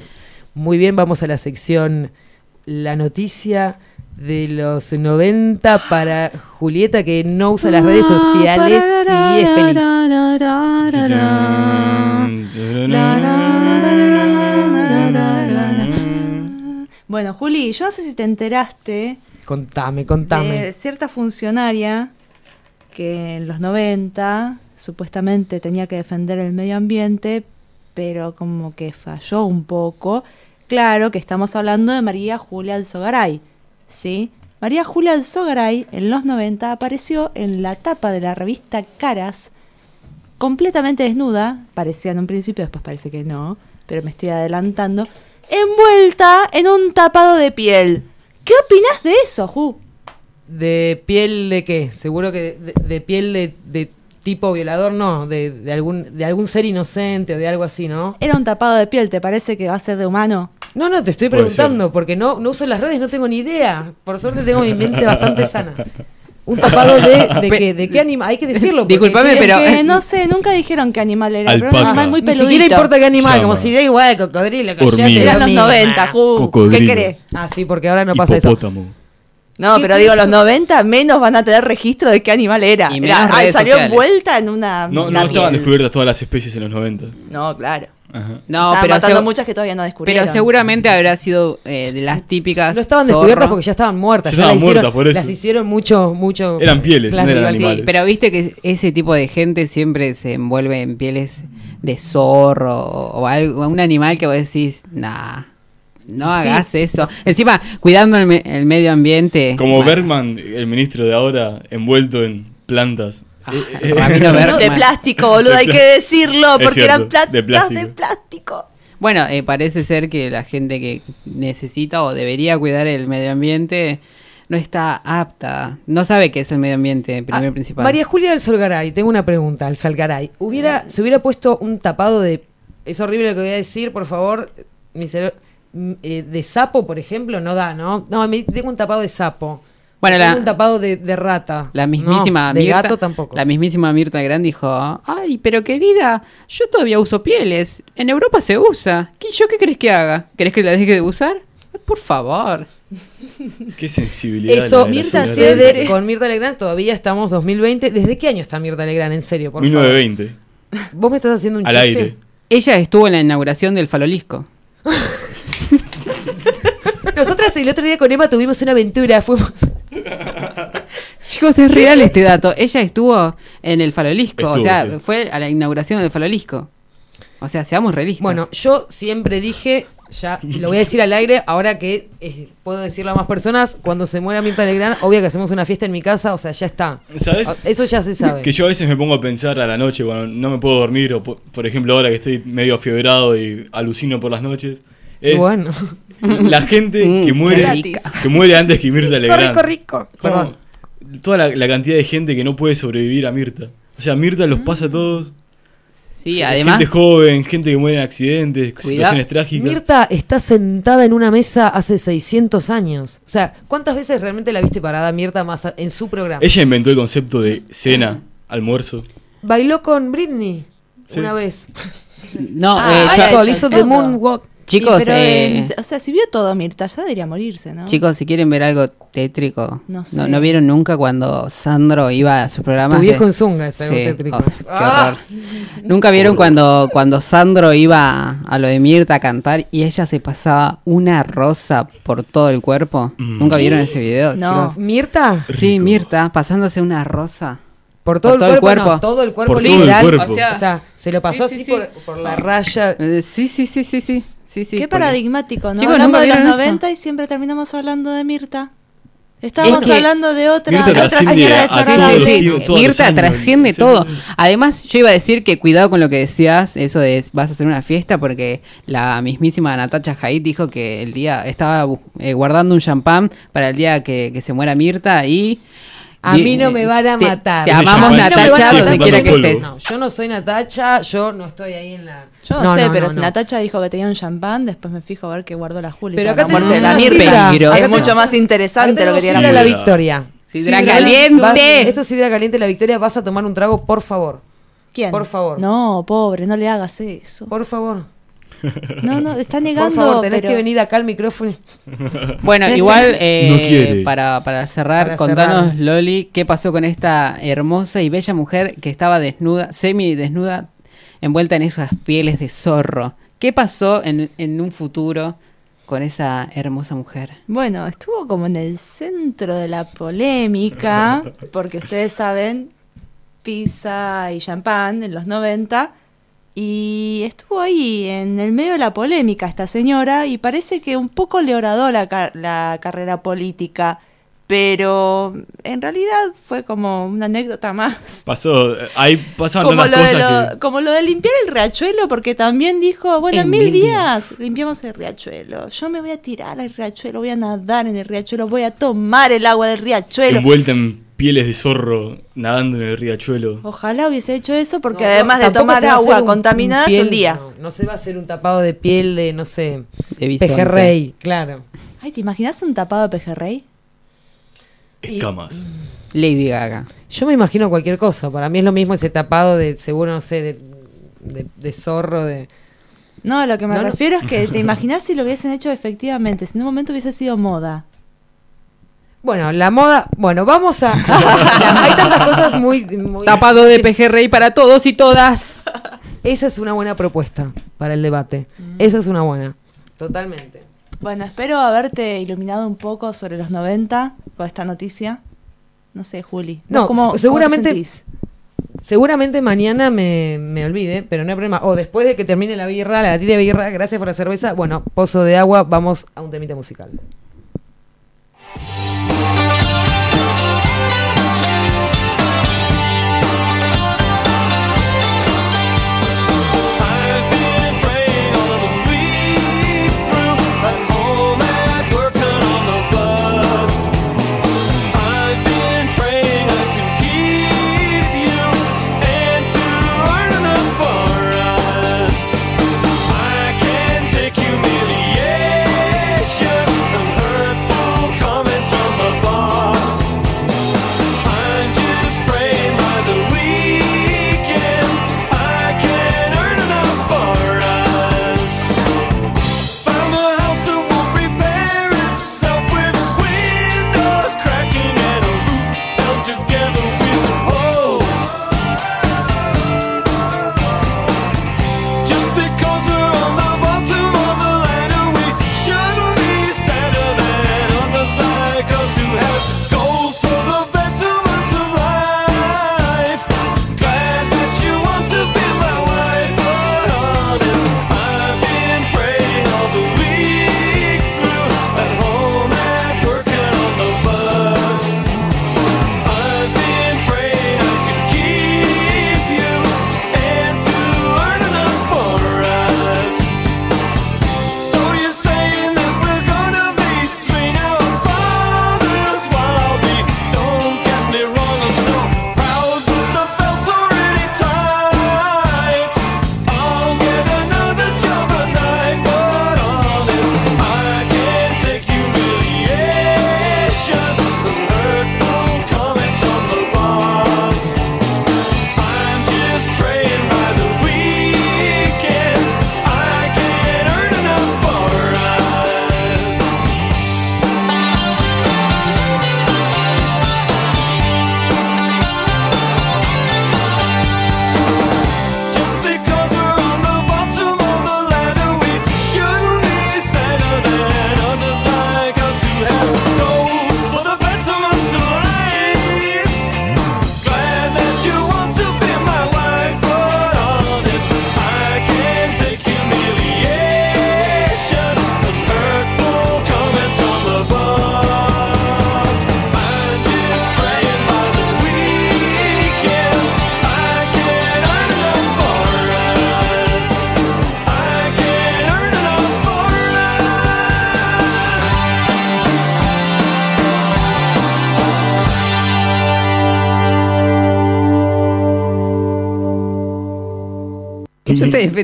Muy bien, vamos a la sección La noticia de los 90 para Julieta que no usa las redes sociales y es feliz. Bueno, Juli, yo no sé si te enteraste Contame, contame. de cierta funcionaria que en los 90 supuestamente tenía que defender el medio ambiente, pero como que falló un poco. Claro que estamos hablando de María Julia Alzogaray, ¿sí? María Julia Alzogaray en los 90 apareció en la tapa de la revista Caras completamente desnuda, parecía en un principio, después parece que no, pero me estoy adelantando, envuelta en un tapado de piel. ¿Qué opinas de eso, Ju? ¿De piel de qué? Seguro que de, de piel de, de tipo violador, no, de, de algún, de algún ser inocente o de algo así, ¿no? Era un tapado de piel, ¿te parece que va a ser de humano? No, no, te estoy preguntando, porque no, no uso las redes, no tengo ni idea. Por suerte tengo mi mente bastante sana. Un tapado de, [LAUGHS] de, Pe- qué, de qué animal, hay que decirlo. porque Disculpame, pero- Que no sé, nunca dijeron qué animal era, pero era un Alpaca. animal muy Ni peludito. siquiera importa qué animal, como si da igual, cocodrilo, Hormiga. callate, Eran los hormiga. 90, Ju, ¿qué Cocodrilo. querés? Ah, sí, porque ahora no pasa eso. Hipopótamo. No, ¿Qué pero digo, los pienso? 90 menos van a tener registro de qué animal era. Y Era- menos ah, redes salió sociales. envuelta en una... No, una no estaban piel. descubiertas todas las especies en los 90. No, claro. Ajá. No, Estaban pero, matando muchas que todavía no descubrieron. pero seguramente habrá sido eh, de las típicas. No estaban zorro. descubiertas porque ya estaban muertas. Ya Ya, las estaban hicieron, muertas, por eso. Las hicieron mucho, mucho. Eran pieles, no Las- eran sí, animales. Sí, pero viste que ese tipo de gente siempre se envuelve en pieles de zorro o, o algo, un animal que vos decís, nah, no hagas eso. Encima, cuidando el, me- el medio ambiente. Como bueno, Bergman, el ministro de ahora, envuelto en plantas. Ah, Eh, eh, Ramiro [LAUGHS] Sí, Bergman. de plástico, boludo, hay que decirlo, porque eran cierto, de plástico. de plástico. Bueno, eh, parece ser que la gente que necesita o debería cuidar el medio ambiente no está apta, no sabe qué es el medio ambiente, primero Ah, y principal. María Julia del Solgaray, tengo una pregunta al Salgaray. Hubiera, se hubiera puesto un tapado de. Es horrible lo que voy a decir, por favor. mi eh, de sapo, por ejemplo, no da, ¿no? No, me- tengo un tapado de sapo. Bueno, la- un tapado de, de rata. La mismísima No, de Mirta, gato tampoco. La mismísima Mirta Legrand dijo, ay, pero querida, yo todavía uso pieles. En Europa se usa. ¿Qué, ¿Yo qué crees que haga? ¿Querés que la deje de usar? Por favor. [LAUGHS] Qué sensibilidad. Eso Mirta siempre. con Mirta Legrand. Todavía estamos 2020. ¿Desde qué año está Mirta Legrand? En serio, por 1920. favor. ¿Vos me estás haciendo un Al chiste? aire. Ella estuvo en la inauguración del Falolisco. [LAUGHS] Nosotras el otro día con Emma tuvimos una aventura. Fuimos. [LAUGHS] Chicos, es real este dato. Ella estuvo en el Falolisco. o sea, sí. fue a la inauguración del Falolisco. O sea, seamos realistas. Bueno, yo siempre dije, ya lo voy a decir al aire, ahora que eh, puedo decirlo a más personas, cuando se muera Mirta Legrand, obvio que hacemos una fiesta en mi casa, o sea, ya está. ¿Sabes? Eso ya se sabe. Que yo a veces me pongo a pensar a la noche cuando no me puedo dormir, o po- por ejemplo ahora que estoy medio afiebrado y alucino por las noches. Qué Es bueno. [LAUGHS] la gente que Mm, muere que muere antes que Mirta Legrand. rico, rico. Perdón. Toda la, la cantidad de gente que no puede sobrevivir a Mirta. O sea, Mirta los pasa a todos. sí, además, gente joven, gente que muere en accidentes, Cuidado. situaciones trágicas. Mirta está sentada en una mesa hace 600 años. O sea, ¿cuántas veces realmente la viste parada Mirta más en su programa? Ella inventó el concepto de cena, almuerzo. Bailó con Britney Sí. una vez. no, Ah, eh, yo- hizo todo. The Moonwalk. Chicos, Sí, pero, eh, o sea, si vio todo Mirta, ya debería morirse, ¿no? chicos, si quieren ver algo tétrico, No no, sé. no vieron nunca cuando Sandro iba a su programa. Tu viejo en Zunga es algo Sí. tétrico. Oh, qué horror. Nunca vieron cuando, cuando Sandro iba a lo de Mirta a cantar y ella se pasaba una rosa por todo el cuerpo. Mm. ¿Nunca vieron ese video, No. chicos? Mirta, Sí, Mirta, pasándose una rosa. Por todo, Por todo el el cuerpo, no, cuerpo. todo el cuerpo Por todo el literal. cuerpo. O, sea, se lo pasó Sí, sí, así sí. Por, por la raya. Eh, sí, sí, sí, sí, sí. sí, sí Qué paradigmático, ¿no? Chicos, Hablando ¿nunca de los vieron eso? 90 y siempre terminamos hablando de Mirta. Estábamos Es que hablando de otra, Mirta de otra trasciende señora a Sí, todos desagradable. los sí, Mirta trasciende todo. Además, yo iba a decir que cuidado con lo que decías, eso de vas a hacer una fiesta, porque la mismísima Natacha Haidt dijo que el día estaba eh, guardando un champán para el día que, que se muera Mirta y... A mí no me van a te- matar. Te, amamos no Natacha matar donde quiera que estés. No, yo no soy Natacha, yo no estoy ahí en la. Yo no, sé, pero no, si no. Natacha dijo que tenía un champán, después me fijo a ver que guardó la Juli. Pero acá la muerte de la Mirta. Es mucho más interesante lo que tiene sidra la victoria. Sidra Sidra- caliente. vas- Esto es sidra caliente la victoria. Vas a tomar un trago, por favor. ¿Quién? Por favor. No, pobre, no le hagas eso. Por favor. No, no, está Por negando. favor, tenés pero- que venir acá al micrófono. [LAUGHS] Bueno, igual, eh, No para, para cerrar, Para contanos, cerrar. Loli, qué pasó con esta hermosa y bella mujer que estaba desnuda, semi desnuda, envuelta en esas pieles de zorro. ¿Qué pasó en, en un futuro con esa hermosa mujer? Bueno, estuvo como en el centro de la polémica, porque ustedes saben, pizza y champán en los 90, y estuvo ahí en el medio de la polémica esta señora, y parece que un poco le horadó la, car- la carrera política, pero en realidad fue como una anécdota más. Pasó, ahí pasaban Como lo, cosas lo- como lo de limpiar el riachuelo, porque también dijo, bueno, en, mil mil días, limpiamos el riachuelo. Yo me voy a tirar al riachuelo, voy a nadar en el riachuelo, voy a tomar el agua del riachuelo. envuelta en pieles de zorro nadando en el riachuelo. Ojalá hubiese hecho eso porque No, no, además de tomar agua un- contaminada un es un día. No, no se va a hacer un tapado de piel de, no sé, De pejerrey, claro. Ay, ¿te imaginas un tapado de pejerrey? Escamas. Lady Gaga. Yo me imagino cualquier cosa. Para mí es lo mismo ese tapado de, seguro, no sé, de, de- de zorro, de... No, a lo que me No, no. refiero es que [LAUGHS] te imaginas si lo hubiesen hecho efectivamente, si en un momento hubiese sido moda. Bueno, la moda... Bueno, vamos a... [LAUGHS] Hay tantas cosas muy... muy- Tapado de pejerrey para todos y todas. Esa es una buena propuesta para el debate. Esa es una buena. Totalmente. Bueno, espero haberte iluminado un poco sobre los 90 con esta noticia. No sé, Juli. ¿vos No, cómo- cómo te seguramente-? Seguramente mañana me, me olvide, pero no hay problema. O después de que termine la birra, la latita de birra, gracias por la cerveza. Bueno, pozo de agua, vamos a un temita musical.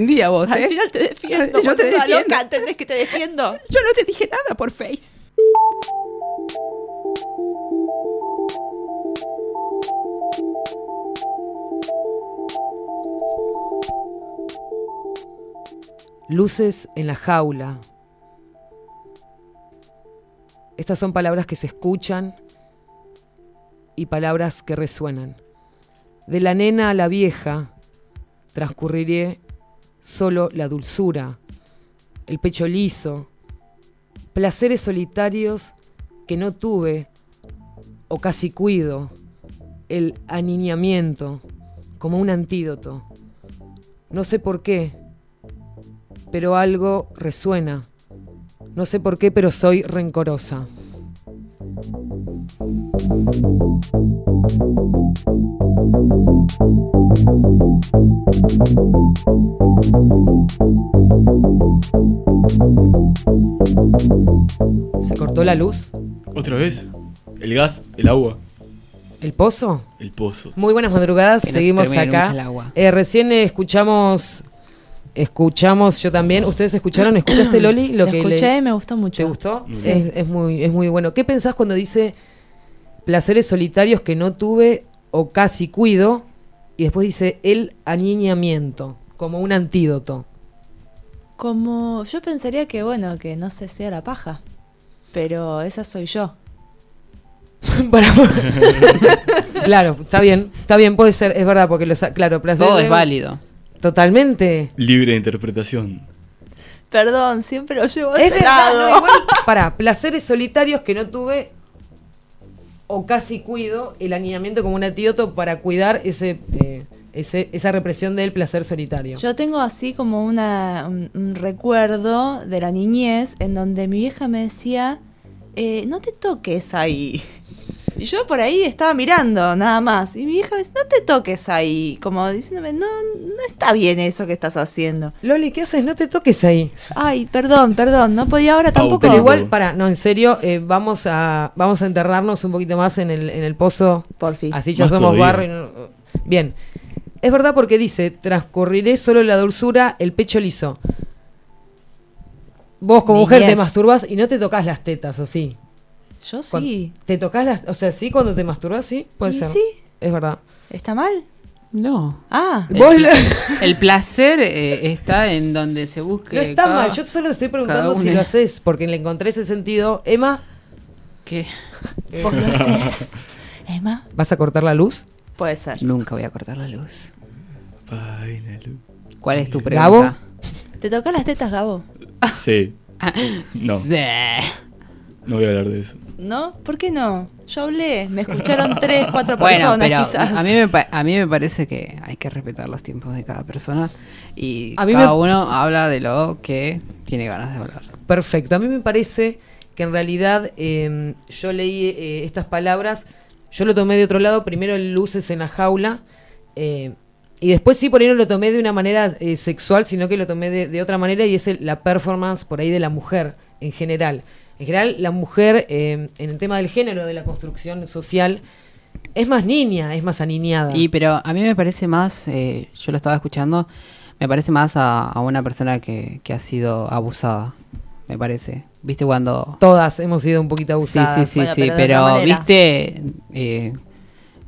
Vos, Al ¿eh? final te defiendo. Yo te defiendo. loca, ¿entendés que te defiendo? [LAUGHS] Yo no te dije nada por Face. Luces en la jaula. Estas son palabras que se escuchan y palabras que resuenan. De la nena a la vieja transcurriré solo la dulzura, el pecho liso, placeres solitarios que no tuve o casi cuido, el aniñamiento como un antídoto. No sé por qué, pero algo resuena. No sé por qué, pero soy rencorosa. ¿Se cortó la luz? ¿Otra vez? ¿El gas? ¿El agua? ¿El pozo? El pozo. Muy buenas madrugadas, Que no se seguimos acá. nunca el agua. Eh, recién escuchamos, escuchamos yo también. ¿Ustedes escucharon? ¿Escuchaste Loli? Lo que escuché me gustó mucho. ¿Te gustó? Sí. Es, es muy, es muy bueno. ¿Qué pensás cuando dice placeres solitarios que no tuve o casi cuido? Y después dice el aniñamiento, como un antídoto. Como yo pensaría que, bueno, que no se sea la paja. Pero esa soy yo. [LAUGHS] Para- [LAUGHS] claro, está bien, está bien, puede ser, es verdad, porque los, claro, placeres Todo es válido. Totalmente. Libre de interpretación. Perdón, siempre lo llevo a Es verdad, no, igual, [LAUGHS] para, placeres solitarios que no tuve o casi cuido el aniñamiento como un antídoto para cuidar ese, eh, esa represión del placer solitario. Yo tengo así como una, un, un recuerdo de la niñez en donde mi vieja me decía, eh, no te toques ahí. Y yo por ahí estaba mirando nada más. Y mi vieja me dice, no te toques ahí. Como diciéndome, no, no está bien eso que estás haciendo. Loli, ¿qué haces? No te toques ahí. Ay, perdón, perdón, no podía ahora tampoco. Pero igual, para, no, en serio, eh, vamos a vamos a enterrarnos un poquito más en el, en el pozo. Por fin. Así ya Más somos todavía. barro. y no- Bien. Es verdad porque dice, transcurriré solo la dulzura, el pecho liso. Vos como mujer te Niñez. masturbas y no te tocas las tetas, ¿o sí? Yo sí. ¿Te tocas las, o sea, sí cuando te masturbas, sí? Puede Y ser. sí. Es verdad. ¿Está mal? No. Ah, Vos el, la- el placer eh, está en donde se busque. no está cada- mal, yo solo te estoy preguntando si lo haces, porque le encontré ese sentido. Emma, ¿Qué? vos lo haces. Emma, ¿vas a cortar la luz? puede ser. Nunca voy a cortar la luz. ¿Cuál es tu Gabo. pregunta? ¿Te tocas las tetas, Gabo? Sí. [LAUGHS] No, Sí. no voy a hablar de eso. ¿No? ¿Por qué no? Yo hablé, me escucharon [LAUGHS] tres, cuatro Bueno, personas pero quizás. a mí, me, pa- a mí me parece que hay que respetar los tiempos de cada persona y A mí cada me- uno habla de lo que tiene ganas de hablar. Perfecto. A mí me parece que en realidad eh, yo leí eh, estas palabras, yo lo tomé de otro lado, primero el luces en la jaula, eh, y después sí por ahí no lo tomé de una manera eh, sexual, sino que lo tomé de, de otra manera y es el- la performance por ahí de la mujer en general. En general, la mujer eh, en el tema del género, de la construcción social, es más niña, es más aniñada. Y pero a mí me parece más, eh, yo lo estaba escuchando, me parece más a, a una persona que, que ha sido abusada, me parece. ¿Viste cuando... Todas hemos sido un poquito Sí, abusadas. sí, sí, Bueno, sí, pero viste, eh,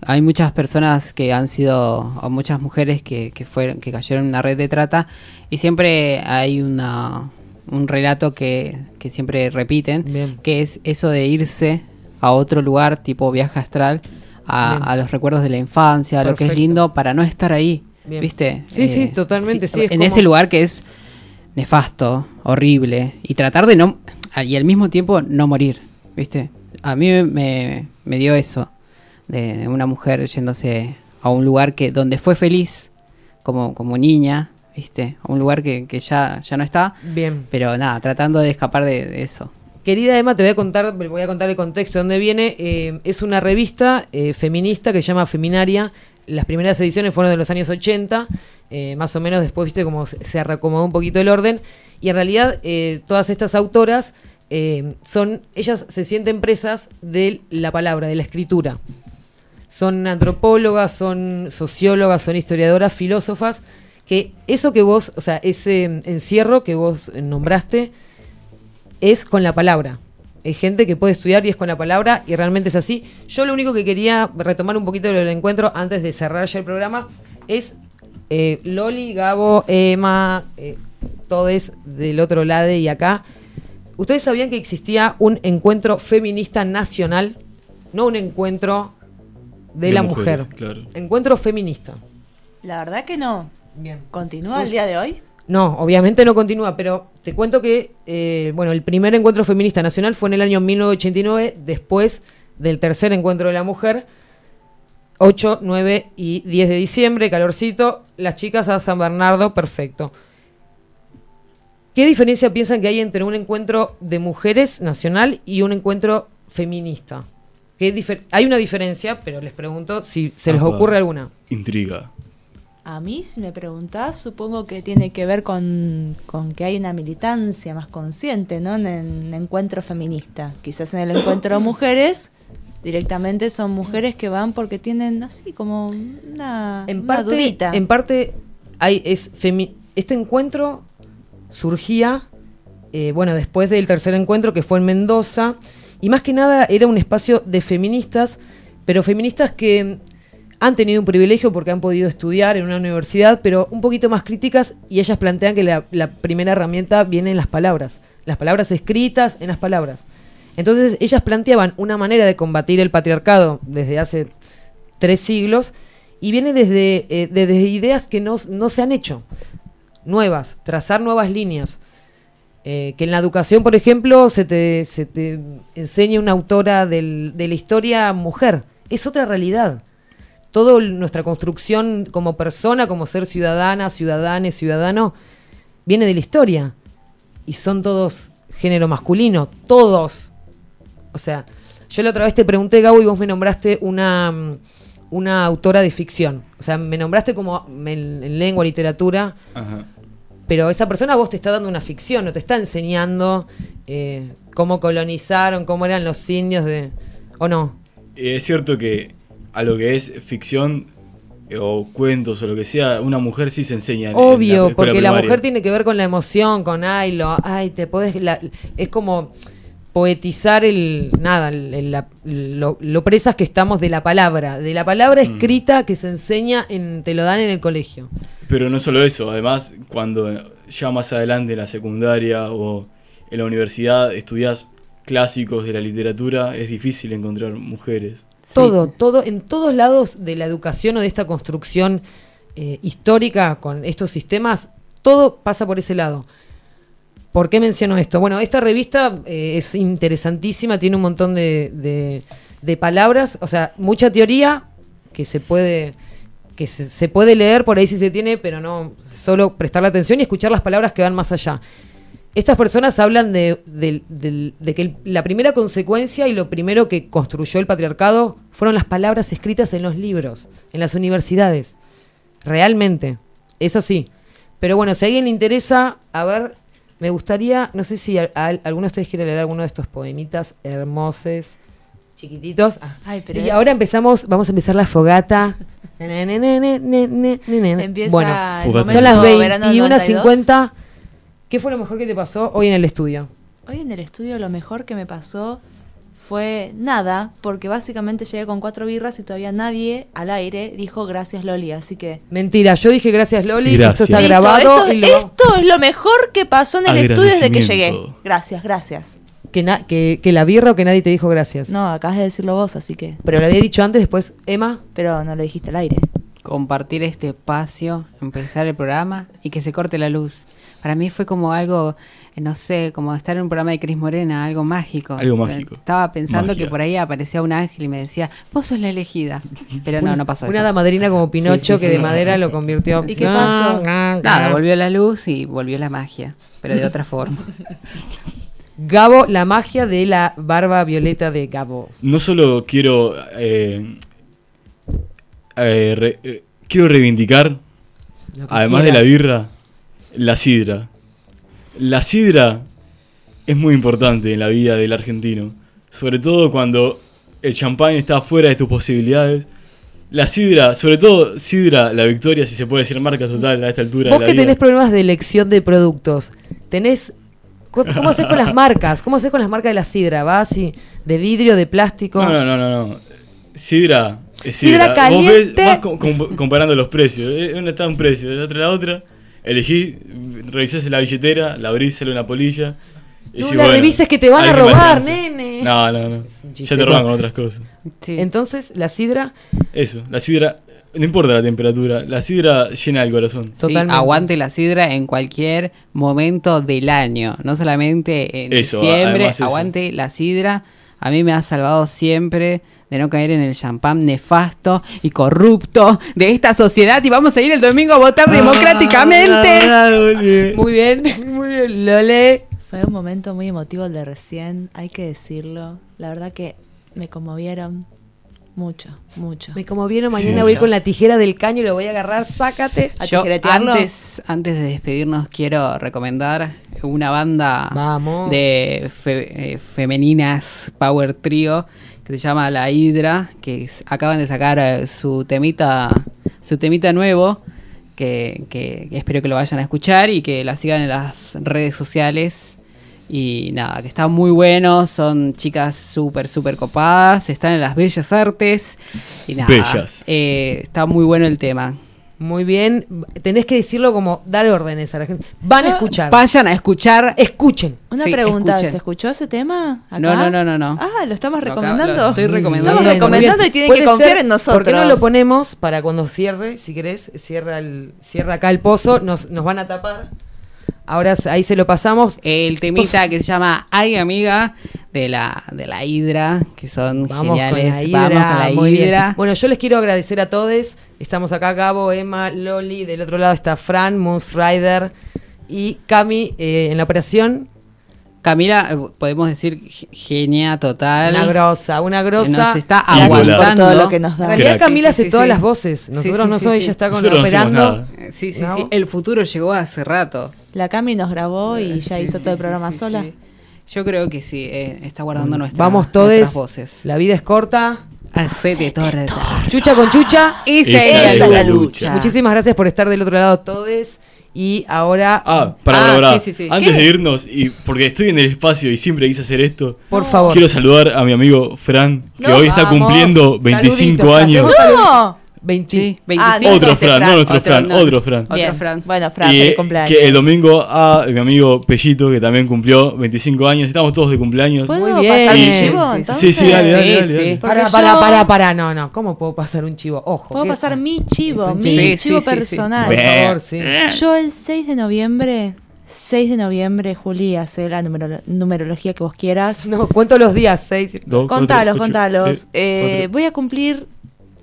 hay muchas personas que han sido, o muchas mujeres que, que fueron, que cayeron en una red de trata, y siempre hay una un relato que, que siempre repiten, Bien. que es eso de irse a otro lugar, tipo viaje astral, a, los recuerdos de la infancia, a lo que es lindo, para no estar ahí, Bien. ¿viste? Sí, sí, totalmente, sí, es en como- ese lugar que es nefasto, horrible, y tratar de no, y al mismo tiempo no morir, ¿viste? A mí me, me dio eso, de, de una mujer yéndose a un lugar que donde fue feliz, como, como niña, ¿viste? A un lugar que, que ya, ya no está, Bien. pero nada, tratando de escapar de, de eso. Querida Emma, te voy a contar, voy a contar el contexto de dónde viene. Eh, es una revista eh, feminista que se llama Feminaria. Las primeras ediciones fueron de los años 80, eh, más o menos después, viste, como se reacomodó un poquito el orden. Y en realidad, todas estas autoras son, ellas se sienten presas de la palabra, de la escritura. Son antropólogas, son sociólogas, son historiadoras, filósofas, que eso que vos, o sea, ese encierro que vos nombraste, es con la palabra. Es gente que puede estudiar y es con la palabra y realmente es así. Yo lo único que quería retomar un poquito del encuentro antes de cerrar ya el programa es eh, Loli, Gabo, Emma, eh, todos del otro lado y acá. ¿Ustedes sabían que existía un encuentro feminista nacional? No un encuentro de, De la mujeres, mujer. claro. Encuentro feminista. La verdad que no. Bien. ¿Continúa Pues- el día de hoy? No, obviamente no continúa, pero te cuento que, eh, bueno, el primer encuentro feminista nacional fue en el año 1989, después del tercer encuentro de la mujer, 8, 9 y 10 de diciembre, calorcito, las chicas a San Bernardo, perfecto. ¿Qué diferencia piensan que hay entre un encuentro de mujeres nacional y un encuentro feminista? ¿Qué difer- hay una diferencia, pero les pregunto si se les ocurre alguna. Intriga. A mí, si me preguntás, supongo que tiene que ver con, con que hay una militancia más consciente, ¿no? En el encuentro feminista. Quizás en el encuentro de [COUGHS] mujeres Directamente son mujeres que van porque tienen así como una, En una parte, dudita. en parte hay, es femi- este encuentro surgía, eh, bueno, después del tercer encuentro que fue en Mendoza, y más que nada era un espacio de feministas, pero feministas que han tenido un privilegio porque han podido estudiar en una universidad, pero un poquito más críticas, y ellas plantean que la, primera herramienta viene en las palabras, las palabras escritas en las palabras. Entonces ellas planteaban una manera de combatir el patriarcado desde hace tres siglos y viene desde, eh, ideas que no, no se han hecho, nuevas, trazar nuevas líneas. Eh, que en la educación, por ejemplo, se te, se te enseñe una autora del- de la historia mujer. Es otra realidad. Toda nuestra construcción como persona, como ser ciudadana, ciudadano, viene de la historia. Y son todos género masculino, todos. O sea, yo la otra vez te pregunté, Gabo, y vos me nombraste una, mm, una autora de ficción. O sea, me nombraste como en, en lengua, literatura, Ajá. pero esa persona vos te está dando una ficción, no te está enseñando eh, cómo colonizaron, cómo eran los indios de... ¿O no? Es cierto que a lo que es ficción eh, o cuentos o lo que sea, una mujer sí se enseña. en- en la Obvio, porque la mujer tiene que ver con la emoción, con ay, lo, ay, te podés, la- es como poetizar el, nada, el- el- la- lo, lo presas que estamos de la palabra, de la palabra Mm. escrita que se enseña, en, te lo dan en el colegio. Pero no solo eso, además cuando ya más adelante en la secundaria o en la universidad estudias clásicos de la literatura, es difícil encontrar mujeres. Todo, todo, en todos lados de la educación o de esta construcción eh, histórica con estos sistemas, todo pasa por ese lado. ¿Por qué menciono esto? Bueno, esta revista eh, es interesantísima, tiene un montón de, de- de palabras, o sea, mucha teoría que se puede que se, se puede leer por ahí si se tiene, pero no solo prestarle atención y escuchar las palabras que van más allá. Estas personas hablan de, de que el- la primera consecuencia y lo primero que construyó el patriarcado fueron las palabras escritas en los libros, en las universidades. Realmente. Es así. Pero bueno, si a alguien le interesa, a ver, me gustaría, no sé si a- a- alguno de ustedes quiere leer alguno de estos poemitas hermosos, chiquititos. Ah, Ay, pero y es- ahora empezamos, vamos a empezar la fogata. Ne, ne, ne, ne, ne, ne, ne, ne. Empieza bueno, son las momento verano del 21.50. ¿Qué fue lo mejor que te pasó hoy en el estudio? Hoy en el estudio lo mejor que me pasó fue nada, porque básicamente llegué con cuatro birras y todavía nadie al aire dijo gracias Loli, así que... Mentira, yo dije gracias Loli, Gracias. esto está Listo, grabado esto, y lo- esto es lo mejor que pasó en el estudio desde que llegué. Gracias, gracias. que, na- que, que la birra o que nadie te dijo gracias. No, acabas de decirlo vos, así que... Pero lo había dicho antes, después Emma. Pero no lo dijiste al aire. Compartir este espacio, empezar el programa y que se corte la luz. Para mí fue como algo, eh, no sé, como estar en un programa de Cris Morena, algo mágico. Algo mágico. Estaba pensando Magia. que por ahí aparecía un ángel y me decía, vos sos la elegida. Pero no, una, no pasó Una eso. hada madrina como Pinocho Sí, sí, que de sí. madera lo convirtió. ¿Y qué pasó? Nada, volvió la luz y volvió la magia, pero de otra forma. [LAUGHS] Gabo, la magia de la barba violeta de Gabo. No solo quiero eh, eh, re- eh, quiero reivindicar, además de la birra, la sidra. La sidra es muy importante en la vida del argentino, sobre todo cuando el champán está fuera de tus posibilidades. La sidra, sobre todo sidra, la victoria, si se puede decir marca total a esta altura. Vos de la que vida. tenés problemas de elección de productos, tenés. ¿Cómo haces con las [LAUGHS] marcas? ¿Cómo haces con las marcas de la sidra? ¿Vas y de vidrio, de plástico? No, no, no, no, no. Sidra. Vos ves, caliente. vas com- com- comparando los precios. Eh, Una está un precio, la otra la otra. Elegí, revisás la billetera, la abrís, sale una polilla. y No decís, la bueno, revises que te van a robar, nene. No, no, no. Ya te roban con otras cosas. Sí. Entonces, la sidra, Eso, la sidra, no importa la temperatura, la sidra llena el corazón. Sí, Totalmente. aguante la sidra en cualquier momento del año, no solamente en Eso, diciembre, eso. aguante la sidra. A mí me ha salvado siempre de no caer en el champán nefasto y corrupto de esta sociedad y vamos a ir el domingo a votar democráticamente. muy bien, muy bien, Lole. Fue un momento muy emotivo el de recién, hay que decirlo. La verdad que me conmovieron mucho, mucho. Me como vieron, mañana Sí. voy con la tijera del caño y lo voy a agarrar, sácate. ¿A Yo antes, antes de despedirnos quiero recomendar una banda Vamos. de fe- eh, femeninas Power Trio que se llama La Hidra, que es- acaban de sacar eh, su temita, su temita nuevo, que, que espero que lo vayan a escuchar y que la sigan en las redes sociales. Y nada, que está muy bueno, son chicas súper, súper copadas, están en las bellas artes. Y nada, Bellas. eh, está muy bueno el tema. Muy bien. Tenés que decirlo como dar órdenes a la gente. Van a escuchar. Vayan a escuchar. Escuchen. Una Sí, pregunta, escuchen. ¿se escuchó ese tema? acá? No, no, no, no, no. Ah, lo estamos recomendando. lo estoy recomendando. Estamos recomendando y tienen que confiar ser, en nosotros. ¿Por qué no lo ponemos para cuando cierre, si querés, cierra, el, cierra acá el pozo, nos, nos van a tapar. Ahora ahí se lo pasamos. El temita que se llama Ay Amiga de la, de la Hidra, que son Vamos geniales. con la hidra. Vamos con la muy bien. Hidra. Bueno, yo les quiero agradecer a todos. Estamos acá, Gabo, Emma, Loli. Del otro lado está Fran, Moose Rider y Cami eh, en la operación. Camila, eh, podemos decir ge- genia total. Una grosa, una grosa. Nos está aguantando. todo lo que nos En da. realidad Crack. Camila Sí, sí, hace sí, todas sí. las voces. Nosotros sí, no somos, sí. ella está con Nosotros operando. nada. Eh, Sí, sí, ¿No? sí. El futuro llegó hace rato. La Cami nos grabó y ya Sí, hizo sí, todo el programa sí, sola. sí. Yo creo que sí, eh, está guardando nuestra, Vamos nuestras todos. voces. La vida es corta. Hacete torre. Chucha con chucha. Esa Esa es es la lucha. lucha. Muchísimas gracias por estar del otro lado todos. Y ahora, Ah, para, Ah, para, para. sí, sí, sí. Antes ¿Qué? de irnos, y porque estoy en el espacio y siempre quise hacer esto, por favor. quiero saludar a mi amigo Fran, que No, hoy está vamos. cumpliendo 25 Saluditos, años. ¿Cómo? 20. Sí, Ah, 25. no, Otro este Fran, no Fran. nuestro Otro, Fran, no. otro Fran. Otro Bien. Fran. Bueno, Fran, y feliz cumpleaños. que el domingo a mi amigo Pellito, que también cumplió 25 años. Estamos todos de cumpleaños. ¿Puedo Muy bien. pasar Sí, sí, chivo, sí, entonces? Sí, sí, dale, dale, Sí, dale. sí. dale. Porque Para, yo- para, para, para. No, no. ¿Cómo puedo pasar un chivo? Ojo. Puedo pasar mi Es chivo, un mi chivo. Sí, chivo sí, sí, sí. personal. Por favor, sí. Yo el 6 de noviembre, 6 de noviembre, Juli, hace la numero- numerología que vos quieras. No, cuento los días. Seis. Dos, cuatro, Contalos, ocho, contalos. eh, Eh, voy a cumplir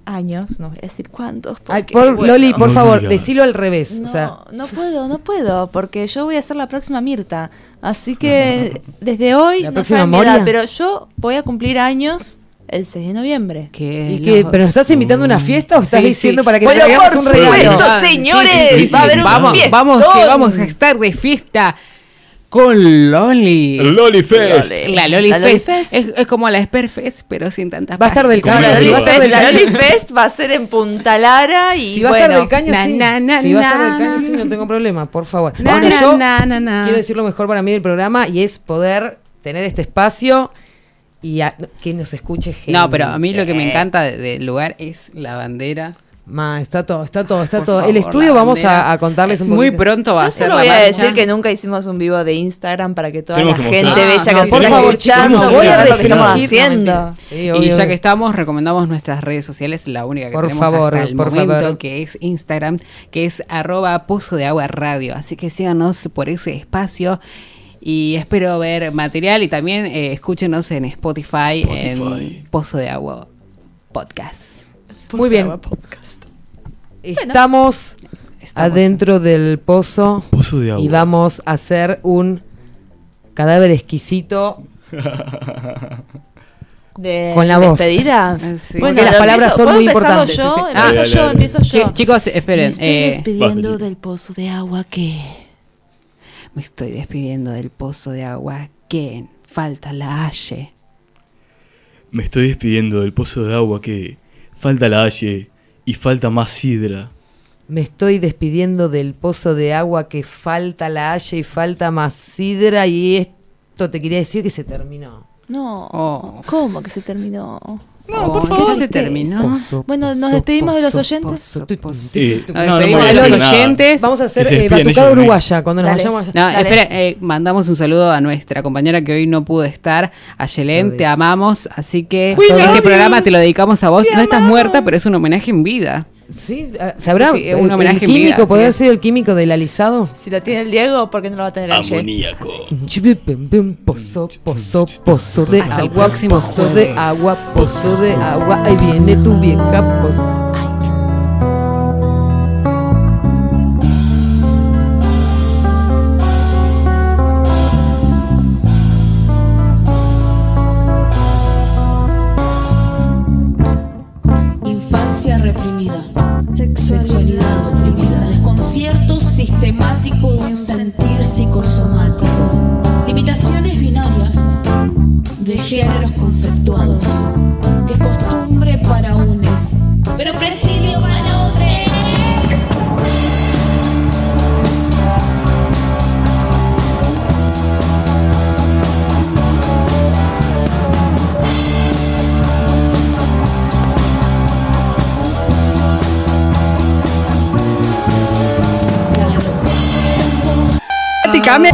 años, no voy a decir cuántos. Ay, por, bueno, Loli, por No favor, digas. decilo al revés. No, O sea, no puedo, no puedo, porque yo voy a ser la próxima Mirta. Así que [LAUGHS] desde hoy, ¿La no próxima saben mi edad, pero yo voy a cumplir años el 6 de noviembre. Que ¿y qué? los- ¿Pero nos estás invitando a una fiesta o estás Sí, diciendo sí. para que Bueno, te un regalo? supuesto, señores, sí, sí, sí, va a haber un vamos, fiestón. vamos, que vamos a estar de fiesta con Loli. Loli Fest. La Loli, La Loli Fest. Fest. Es, es como la Sper Fest, pero sin tantas Va a estar del caño. la Loli va a estar Fest, del. Loli Fest va a ser en Punta Lara y Si va a estar del caño, na, sí. na, na, si va a estar del caño, na. sí, no tengo problema, por favor. Na, Bueno, na, yo na, na, na. quiero decir lo mejor para mí del programa y es poder tener este espacio y a- que nos escuche gente. No, pero a mí lo que me encanta de- del lugar es la bandera. Ma, está todo, está todo, está Por todo. favor, el estudio vamos a, a contarles un Muy poquito. pronto va a Yo ser solo la voy a decir que nunca hicimos un vivo de Instagram para que toda Tenemos la que gente mostrar. bella que no, nos por está favor, escuchando voy a vea lo que estamos haciendo. Y obvio. ya que estamos, recomendamos nuestras redes sociales, la única que Por tenemos favor, hasta el por momento, favor. que es Instagram, que es arroba pozo de agua radio. Así que síganos por ese espacio y espero ver material y también eh, escúchenos en Spotify, Spotify. en Pozo de Agua Podcast. Muy bien. Podcast. Estamos, Estamos- adentro del pozo Pozo de agua. y vamos a hacer un cadáver exquisito [LAUGHS] De Con la voz. despedidas. [LAUGHS] Sí. Porque las palabras son ¿puedo muy importantes, Yo, sí, sí. empiezo yo, dale. empiezo yo. chicos, Me esperen. estoy eh, despidiendo del pozo de agua que me estoy despidiendo del pozo de agua. que falta la halle. Me estoy despidiendo del pozo de agua que falta la halle y falta más sidra. Me estoy despidiendo del pozo de agua que falta la haya y falta más sidra y esto te quería decir que se terminó. No. Oh. ¿Cómo que se terminó? No, por favor. Ya se terminó. Bueno, nos despedimos de los oyentes. Sí. tu. Nos No, no despedimos de los oyentes. Vamos a hacer eh, batucada uruguaya cuando nos Dale. vayamos allá. No, espera, eh, mandamos un saludo a nuestra compañera que hoy no pudo estar, a Yelén, te amamos, así que este you. programa te lo dedicamos a vos. No estás muerta, pero es un homenaje en vida. Sí, ah, ¿sabrá? Sí, sí, un eh, homenaje el químico, ¿podría sí. haber sido el químico del alisado? Si lo tiene el Diego, ¿por qué no lo va a tener ayer? Amoníaco. Pozo, pozo, pozo de el agua, pozo de agua, pozo de agua. Ahí viene tu vieja pozo. Sexualidad 凉面